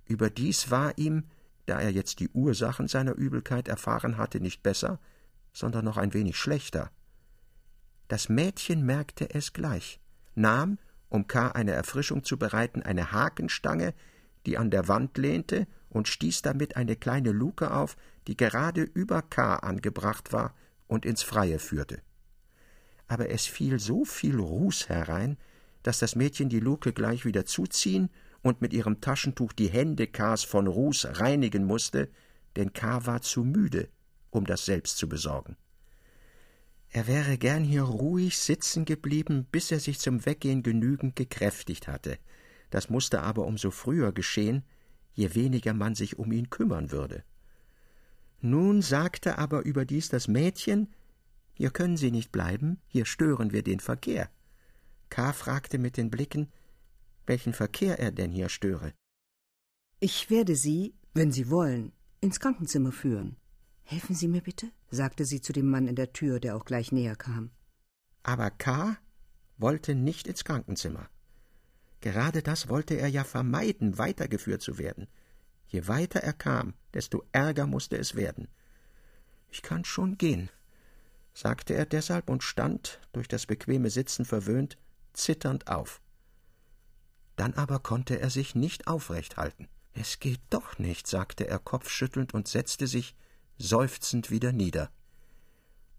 überdies war ihm, da er jetzt die Ursachen seiner Übelkeit erfahren hatte, nicht besser, sondern noch ein wenig schlechter. Das Mädchen merkte es gleich, nahm, um K. eine Erfrischung zu bereiten, eine Hakenstange, die an der Wand lehnte, und stieß damit eine kleine Luke auf, die gerade über K. angebracht war und ins Freie führte. Aber es fiel so viel Ruß herein, dass das Mädchen die Luke gleich wieder zuziehen und mit ihrem Taschentuch die Hände Kars von Ruß reinigen musste, denn K. war zu müde, um das selbst zu besorgen. Er wäre gern hier ruhig sitzen geblieben, bis er sich zum Weggehen genügend gekräftigt hatte. Das musste aber umso früher geschehen, je weniger man sich um ihn kümmern würde. Nun sagte aber überdies das Mädchen Hier können Sie nicht bleiben, hier stören wir den Verkehr. K. fragte mit den Blicken, welchen Verkehr er denn hier störe. Ich werde Sie, wenn Sie wollen, ins Krankenzimmer führen. Helfen Sie mir bitte, sagte sie zu dem Mann in der Tür, der auch gleich näher kam. Aber K. wollte nicht ins Krankenzimmer. Gerade das wollte er ja vermeiden, weitergeführt zu werden. Je weiter er kam, desto ärger musste es werden. Ich kann schon gehen, sagte er deshalb und stand, durch das bequeme Sitzen verwöhnt, zitternd auf. Dann aber konnte er sich nicht aufrecht halten. Es geht doch nicht, sagte er kopfschüttelnd und setzte sich seufzend wieder nieder.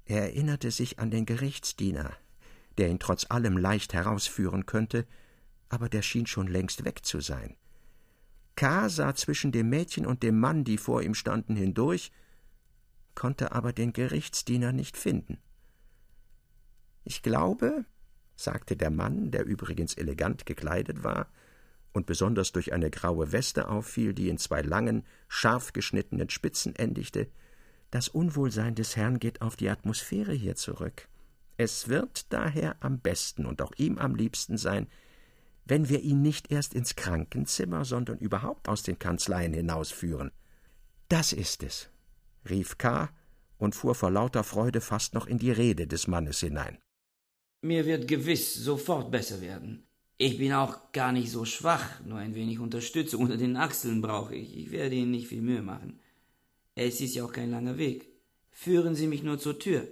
Er erinnerte sich an den Gerichtsdiener, der ihn trotz allem leicht herausführen könnte, aber der schien schon längst weg zu sein. K. sah zwischen dem Mädchen und dem Mann, die vor ihm standen, hindurch, konnte aber den Gerichtsdiener nicht finden. Ich glaube, sagte der Mann, der übrigens elegant gekleidet war und besonders durch eine graue Weste auffiel, die in zwei langen, scharf geschnittenen Spitzen endigte, das Unwohlsein des Herrn geht auf die Atmosphäre hier zurück. Es wird daher am besten und auch ihm am liebsten sein, wenn wir ihn nicht erst ins Krankenzimmer, sondern überhaupt aus den Kanzleien hinausführen. Das ist es, rief K. und fuhr vor lauter Freude fast noch in die Rede des Mannes hinein. Mir wird gewiss sofort besser werden. Ich bin auch gar nicht so schwach, nur ein wenig Unterstützung unter den Achseln brauche ich. Ich werde Ihnen nicht viel Mühe machen. Es ist ja auch kein langer Weg. Führen Sie mich nur zur Tür.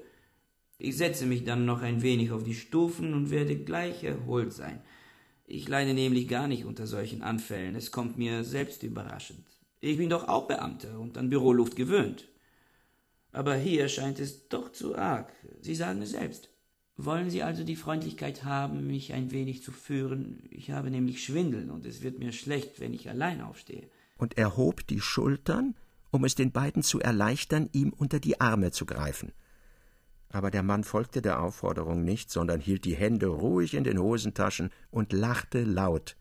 Ich setze mich dann noch ein wenig auf die Stufen und werde gleich erholt sein. Ich leide nämlich gar nicht unter solchen Anfällen. Es kommt mir selbst überraschend. Ich bin doch auch Beamter und an Büroluft gewöhnt. Aber hier scheint es doch zu arg. Sie sagen es selbst. Wollen Sie also die Freundlichkeit haben, mich ein wenig zu führen? Ich habe nämlich Schwindeln und es wird mir schlecht, wenn ich allein aufstehe. Und er hob die Schultern um es den beiden zu erleichtern, ihm unter die Arme zu greifen. Aber der Mann folgte der Aufforderung nicht, sondern hielt die Hände ruhig in den Hosentaschen und lachte laut.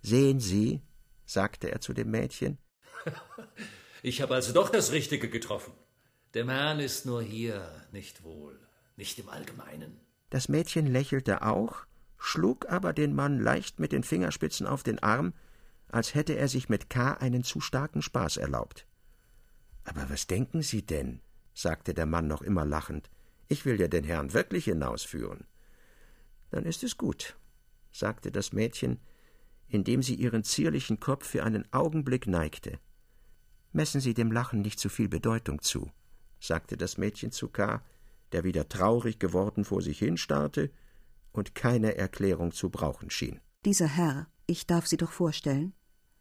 Sehen Sie, sagte er zu dem Mädchen. Ich habe also doch das Richtige getroffen. Dem Herrn ist nur hier nicht wohl, nicht im Allgemeinen. Das Mädchen lächelte auch, schlug aber den Mann leicht mit den Fingerspitzen auf den Arm, als hätte er sich mit K einen zu starken Spaß erlaubt. Aber was denken Sie denn? sagte der Mann noch immer lachend. Ich will ja den Herrn wirklich hinausführen. Dann ist es gut, sagte das Mädchen, indem sie ihren zierlichen Kopf für einen Augenblick neigte. Messen Sie dem Lachen nicht zu viel Bedeutung zu, sagte das Mädchen zu K., der wieder traurig geworden vor sich hinstarrte und keine Erklärung zu brauchen schien. Dieser Herr, ich darf Sie doch vorstellen,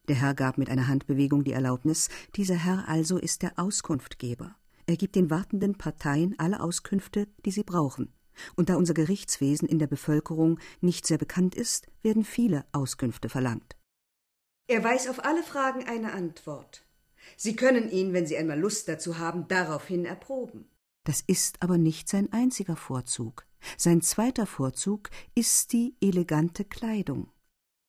der Herr gab mit einer Handbewegung die Erlaubnis, dieser Herr also ist der Auskunftgeber. Er gibt den wartenden Parteien alle Auskünfte, die sie brauchen. Und da unser Gerichtswesen in der Bevölkerung nicht sehr bekannt ist, werden viele Auskünfte verlangt. Er weiß auf alle Fragen eine Antwort. Sie können ihn, wenn Sie einmal Lust dazu haben, daraufhin erproben. Das ist aber nicht sein einziger Vorzug. Sein zweiter Vorzug ist die elegante Kleidung.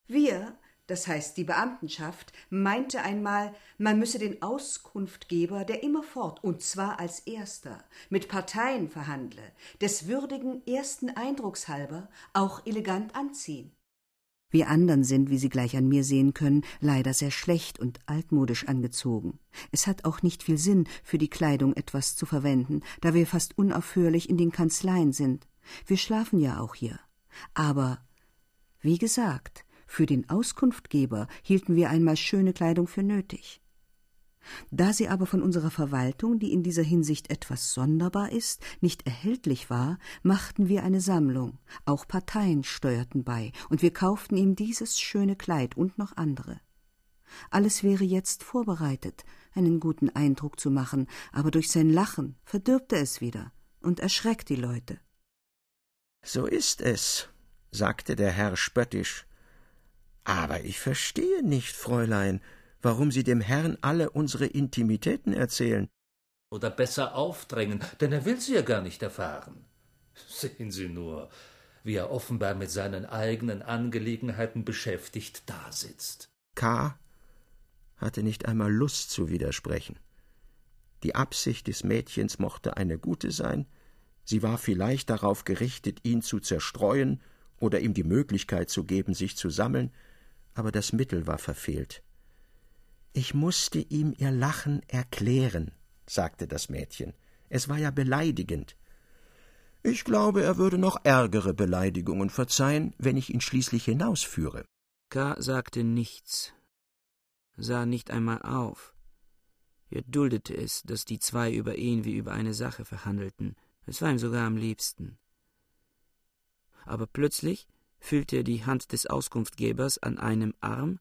Wir das heißt die Beamtenschaft, meinte einmal, man müsse den Auskunftgeber, der immerfort, und zwar als erster, mit Parteien verhandle, des würdigen ersten Eindrucks halber auch elegant anziehen. Wir andern sind, wie Sie gleich an mir sehen können, leider sehr schlecht und altmodisch angezogen. Es hat auch nicht viel Sinn, für die Kleidung etwas zu verwenden, da wir fast unaufhörlich in den Kanzleien sind. Wir schlafen ja auch hier. Aber, wie gesagt, für den Auskunftgeber hielten wir einmal schöne Kleidung für nötig. Da sie aber von unserer Verwaltung, die in dieser Hinsicht etwas sonderbar ist, nicht erhältlich war, machten wir eine Sammlung, auch Parteien steuerten bei, und wir kauften ihm dieses schöne Kleid und noch andere. Alles wäre jetzt vorbereitet, einen guten Eindruck zu machen, aber durch sein Lachen verdirbt er es wieder und erschreckt die Leute. So ist es, sagte der Herr spöttisch aber ich verstehe nicht, Fräulein, warum Sie dem Herrn alle unsere Intimitäten erzählen. Oder besser aufdrängen, denn er will sie ja gar nicht erfahren. Sehen Sie nur, wie er offenbar mit seinen eigenen Angelegenheiten beschäftigt dasitzt. K. hatte nicht einmal Lust zu widersprechen. Die Absicht des Mädchens mochte eine gute sein, sie war vielleicht darauf gerichtet, ihn zu zerstreuen oder ihm die Möglichkeit zu geben, sich zu sammeln, aber das Mittel war verfehlt. Ich musste ihm ihr Lachen erklären, sagte das Mädchen. Es war ja beleidigend. Ich glaube, er würde noch ärgere Beleidigungen verzeihen, wenn ich ihn schließlich hinausführe. K. sagte nichts, sah nicht einmal auf. Er duldete es, dass die zwei über ihn wie über eine Sache verhandelten. Es war ihm sogar am liebsten. Aber plötzlich fühlte er die Hand des Auskunftgebers an einem Arm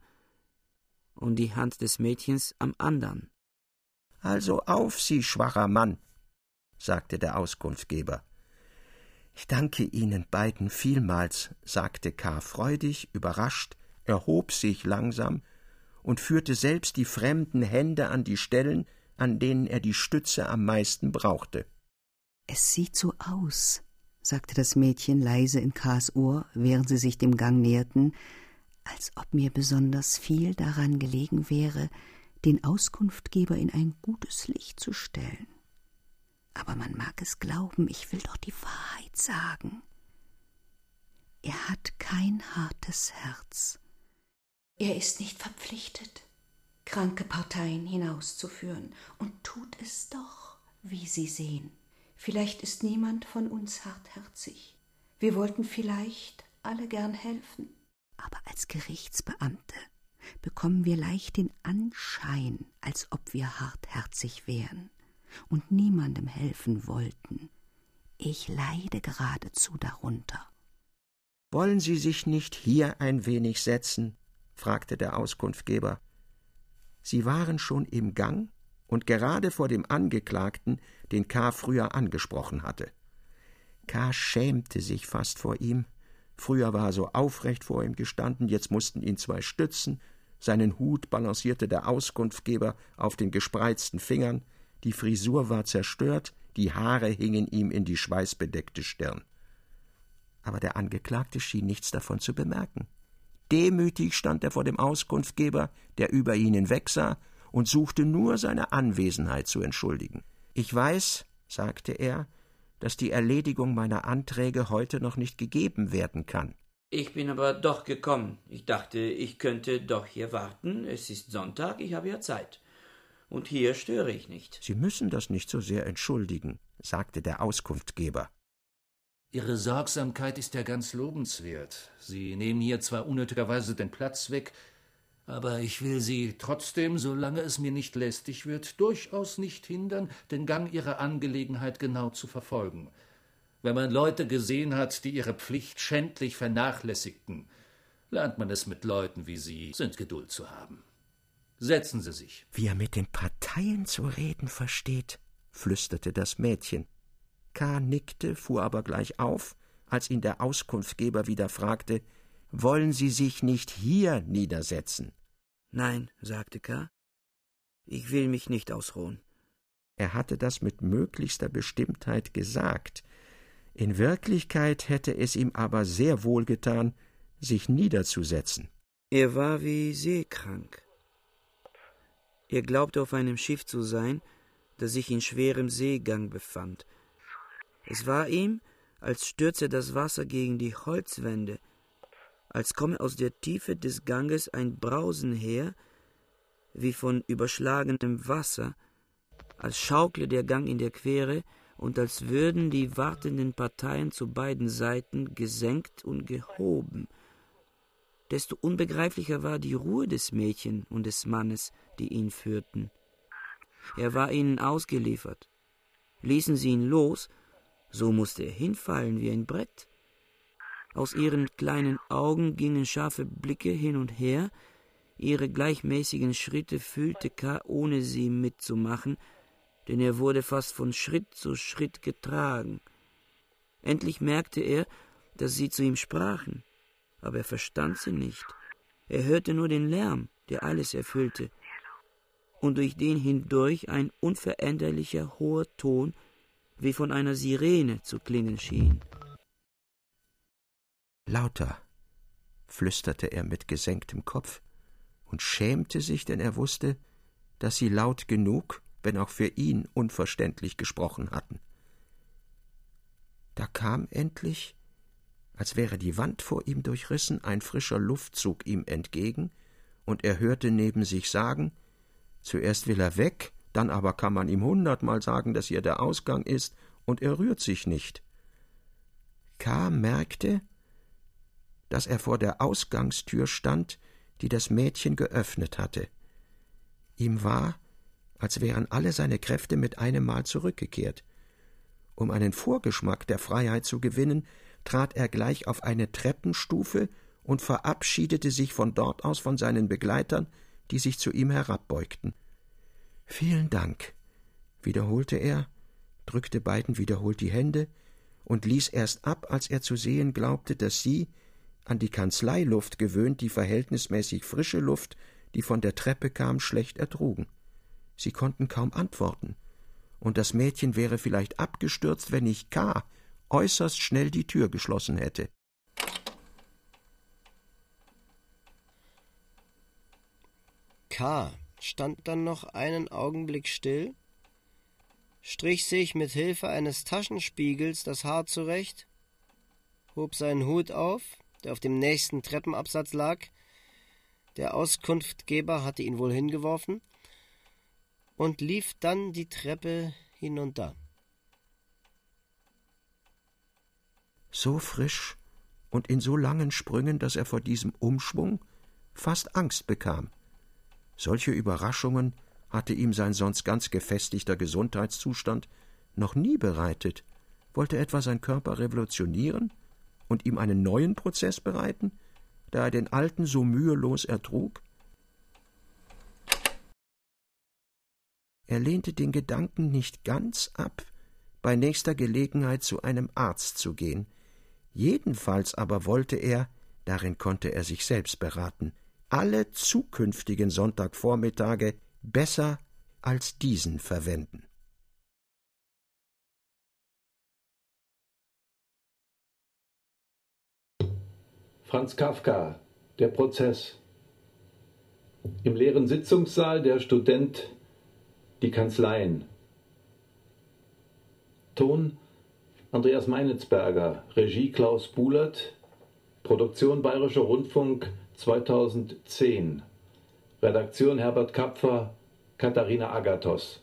und die Hand des Mädchens am andern. Also auf Sie, schwacher Mann, sagte der Auskunftgeber. Ich danke Ihnen beiden vielmals, sagte K. freudig, überrascht, erhob sich langsam und führte selbst die fremden Hände an die Stellen, an denen er die Stütze am meisten brauchte. Es sieht so aus, sagte das Mädchen leise in Kars Ohr, während sie sich dem Gang näherten, als ob mir besonders viel daran gelegen wäre, den Auskunftgeber in ein gutes Licht zu stellen. Aber man mag es glauben, ich will doch die Wahrheit sagen. Er hat kein hartes Herz. Er ist nicht verpflichtet, kranke Parteien hinauszuführen, und tut es doch, wie Sie sehen. Vielleicht ist niemand von uns hartherzig. Wir wollten vielleicht alle gern helfen. Aber als Gerichtsbeamte bekommen wir leicht den Anschein, als ob wir hartherzig wären und niemandem helfen wollten. Ich leide geradezu darunter. Wollen Sie sich nicht hier ein wenig setzen? fragte der Auskunftgeber. Sie waren schon im Gang und gerade vor dem Angeklagten, den K. früher angesprochen hatte. K. schämte sich fast vor ihm. Früher war er so aufrecht vor ihm gestanden, jetzt mussten ihn zwei stützen. Seinen Hut balancierte der Auskunftgeber auf den gespreizten Fingern, die Frisur war zerstört, die Haare hingen ihm in die schweißbedeckte Stirn. Aber der Angeklagte schien nichts davon zu bemerken. Demütig stand er vor dem Auskunftgeber, der über ihn hinwegsah, und suchte nur seine Anwesenheit zu entschuldigen. Ich weiß, sagte er, dass die Erledigung meiner Anträge heute noch nicht gegeben werden kann. Ich bin aber doch gekommen. Ich dachte, ich könnte doch hier warten. Es ist Sonntag, ich habe ja Zeit. Und hier störe ich nicht. Sie müssen das nicht so sehr entschuldigen, sagte der Auskunftgeber. Ihre Sorgsamkeit ist ja ganz lobenswert. Sie nehmen hier zwar unnötigerweise den Platz weg, aber ich will Sie trotzdem, solange es mir nicht lästig wird, durchaus nicht hindern, den Gang Ihrer Angelegenheit genau zu verfolgen. Wenn man Leute gesehen hat, die ihre Pflicht schändlich vernachlässigten, lernt man es mit Leuten wie Sie sind Geduld zu haben. Setzen Sie sich. Wie er mit den Parteien zu reden versteht, flüsterte das Mädchen. K. nickte, fuhr aber gleich auf, als ihn der Auskunftgeber wieder fragte, wollen Sie sich nicht hier niedersetzen? Nein, sagte K. Ich will mich nicht ausruhen. Er hatte das mit möglichster Bestimmtheit gesagt. In Wirklichkeit hätte es ihm aber sehr wohl getan, sich niederzusetzen. Er war wie seekrank. Er glaubte auf einem Schiff zu sein, das sich in schwerem Seegang befand. Es war ihm, als stürze das Wasser gegen die Holzwände, als komme aus der Tiefe des Ganges ein Brausen her, wie von überschlagenem Wasser, als schaukle der Gang in der Quere und als würden die wartenden Parteien zu beiden Seiten gesenkt und gehoben. Desto unbegreiflicher war die Ruhe des Mädchen und des Mannes, die ihn führten. Er war ihnen ausgeliefert. Ließen sie ihn los, so musste er hinfallen wie ein Brett. Aus ihren kleinen Augen gingen scharfe Blicke hin und her, ihre gleichmäßigen Schritte fühlte K., ohne sie mitzumachen, denn er wurde fast von Schritt zu Schritt getragen. Endlich merkte er, dass sie zu ihm sprachen, aber er verstand sie nicht. Er hörte nur den Lärm, der alles erfüllte, und durch den hindurch ein unveränderlicher hoher Ton wie von einer Sirene zu klingen schien. Lauter, flüsterte er mit gesenktem Kopf und schämte sich, denn er wusste, dass sie laut genug, wenn auch für ihn unverständlich gesprochen hatten. Da kam endlich, als wäre die Wand vor ihm durchrissen, ein frischer Luftzug ihm entgegen, und er hörte neben sich sagen Zuerst will er weg, dann aber kann man ihm hundertmal sagen, dass hier der Ausgang ist, und er rührt sich nicht. K. merkte, dass er vor der Ausgangstür stand, die das Mädchen geöffnet hatte. Ihm war, als wären alle seine Kräfte mit einem Mal zurückgekehrt. Um einen Vorgeschmack der Freiheit zu gewinnen, trat er gleich auf eine Treppenstufe und verabschiedete sich von dort aus von seinen Begleitern, die sich zu ihm herabbeugten. Vielen Dank, wiederholte er, drückte beiden wiederholt die Hände und ließ erst ab, als er zu sehen glaubte, dass sie, an die Kanzleiluft gewöhnt, die verhältnismäßig frische Luft, die von der Treppe kam, schlecht ertrugen. Sie konnten kaum antworten, und das Mädchen wäre vielleicht abgestürzt, wenn nicht K. äußerst schnell die Tür geschlossen hätte. K. stand dann noch einen Augenblick still, strich sich mit Hilfe eines Taschenspiegels das Haar zurecht, hob seinen Hut auf, der auf dem nächsten Treppenabsatz lag, der Auskunftgeber hatte ihn wohl hingeworfen, und lief dann die Treppe hinunter. So frisch und in so langen Sprüngen, dass er vor diesem Umschwung fast Angst bekam. Solche Überraschungen hatte ihm sein sonst ganz gefestigter Gesundheitszustand noch nie bereitet. Wollte etwa sein Körper revolutionieren und ihm einen neuen Prozess bereiten, da er den alten so mühelos ertrug? Er lehnte den Gedanken nicht ganz ab, bei nächster Gelegenheit zu einem Arzt zu gehen. Jedenfalls aber wollte er, darin konnte er sich selbst beraten, alle zukünftigen Sonntagvormittage besser als diesen verwenden. Franz Kafka, der Prozess. Im leeren Sitzungssaal der Student die Kanzleien. Ton Andreas Meinitzberger, Regie Klaus Buhlert, Produktion Bayerischer Rundfunk 2010. Redaktion Herbert Kapfer, Katharina Agathos.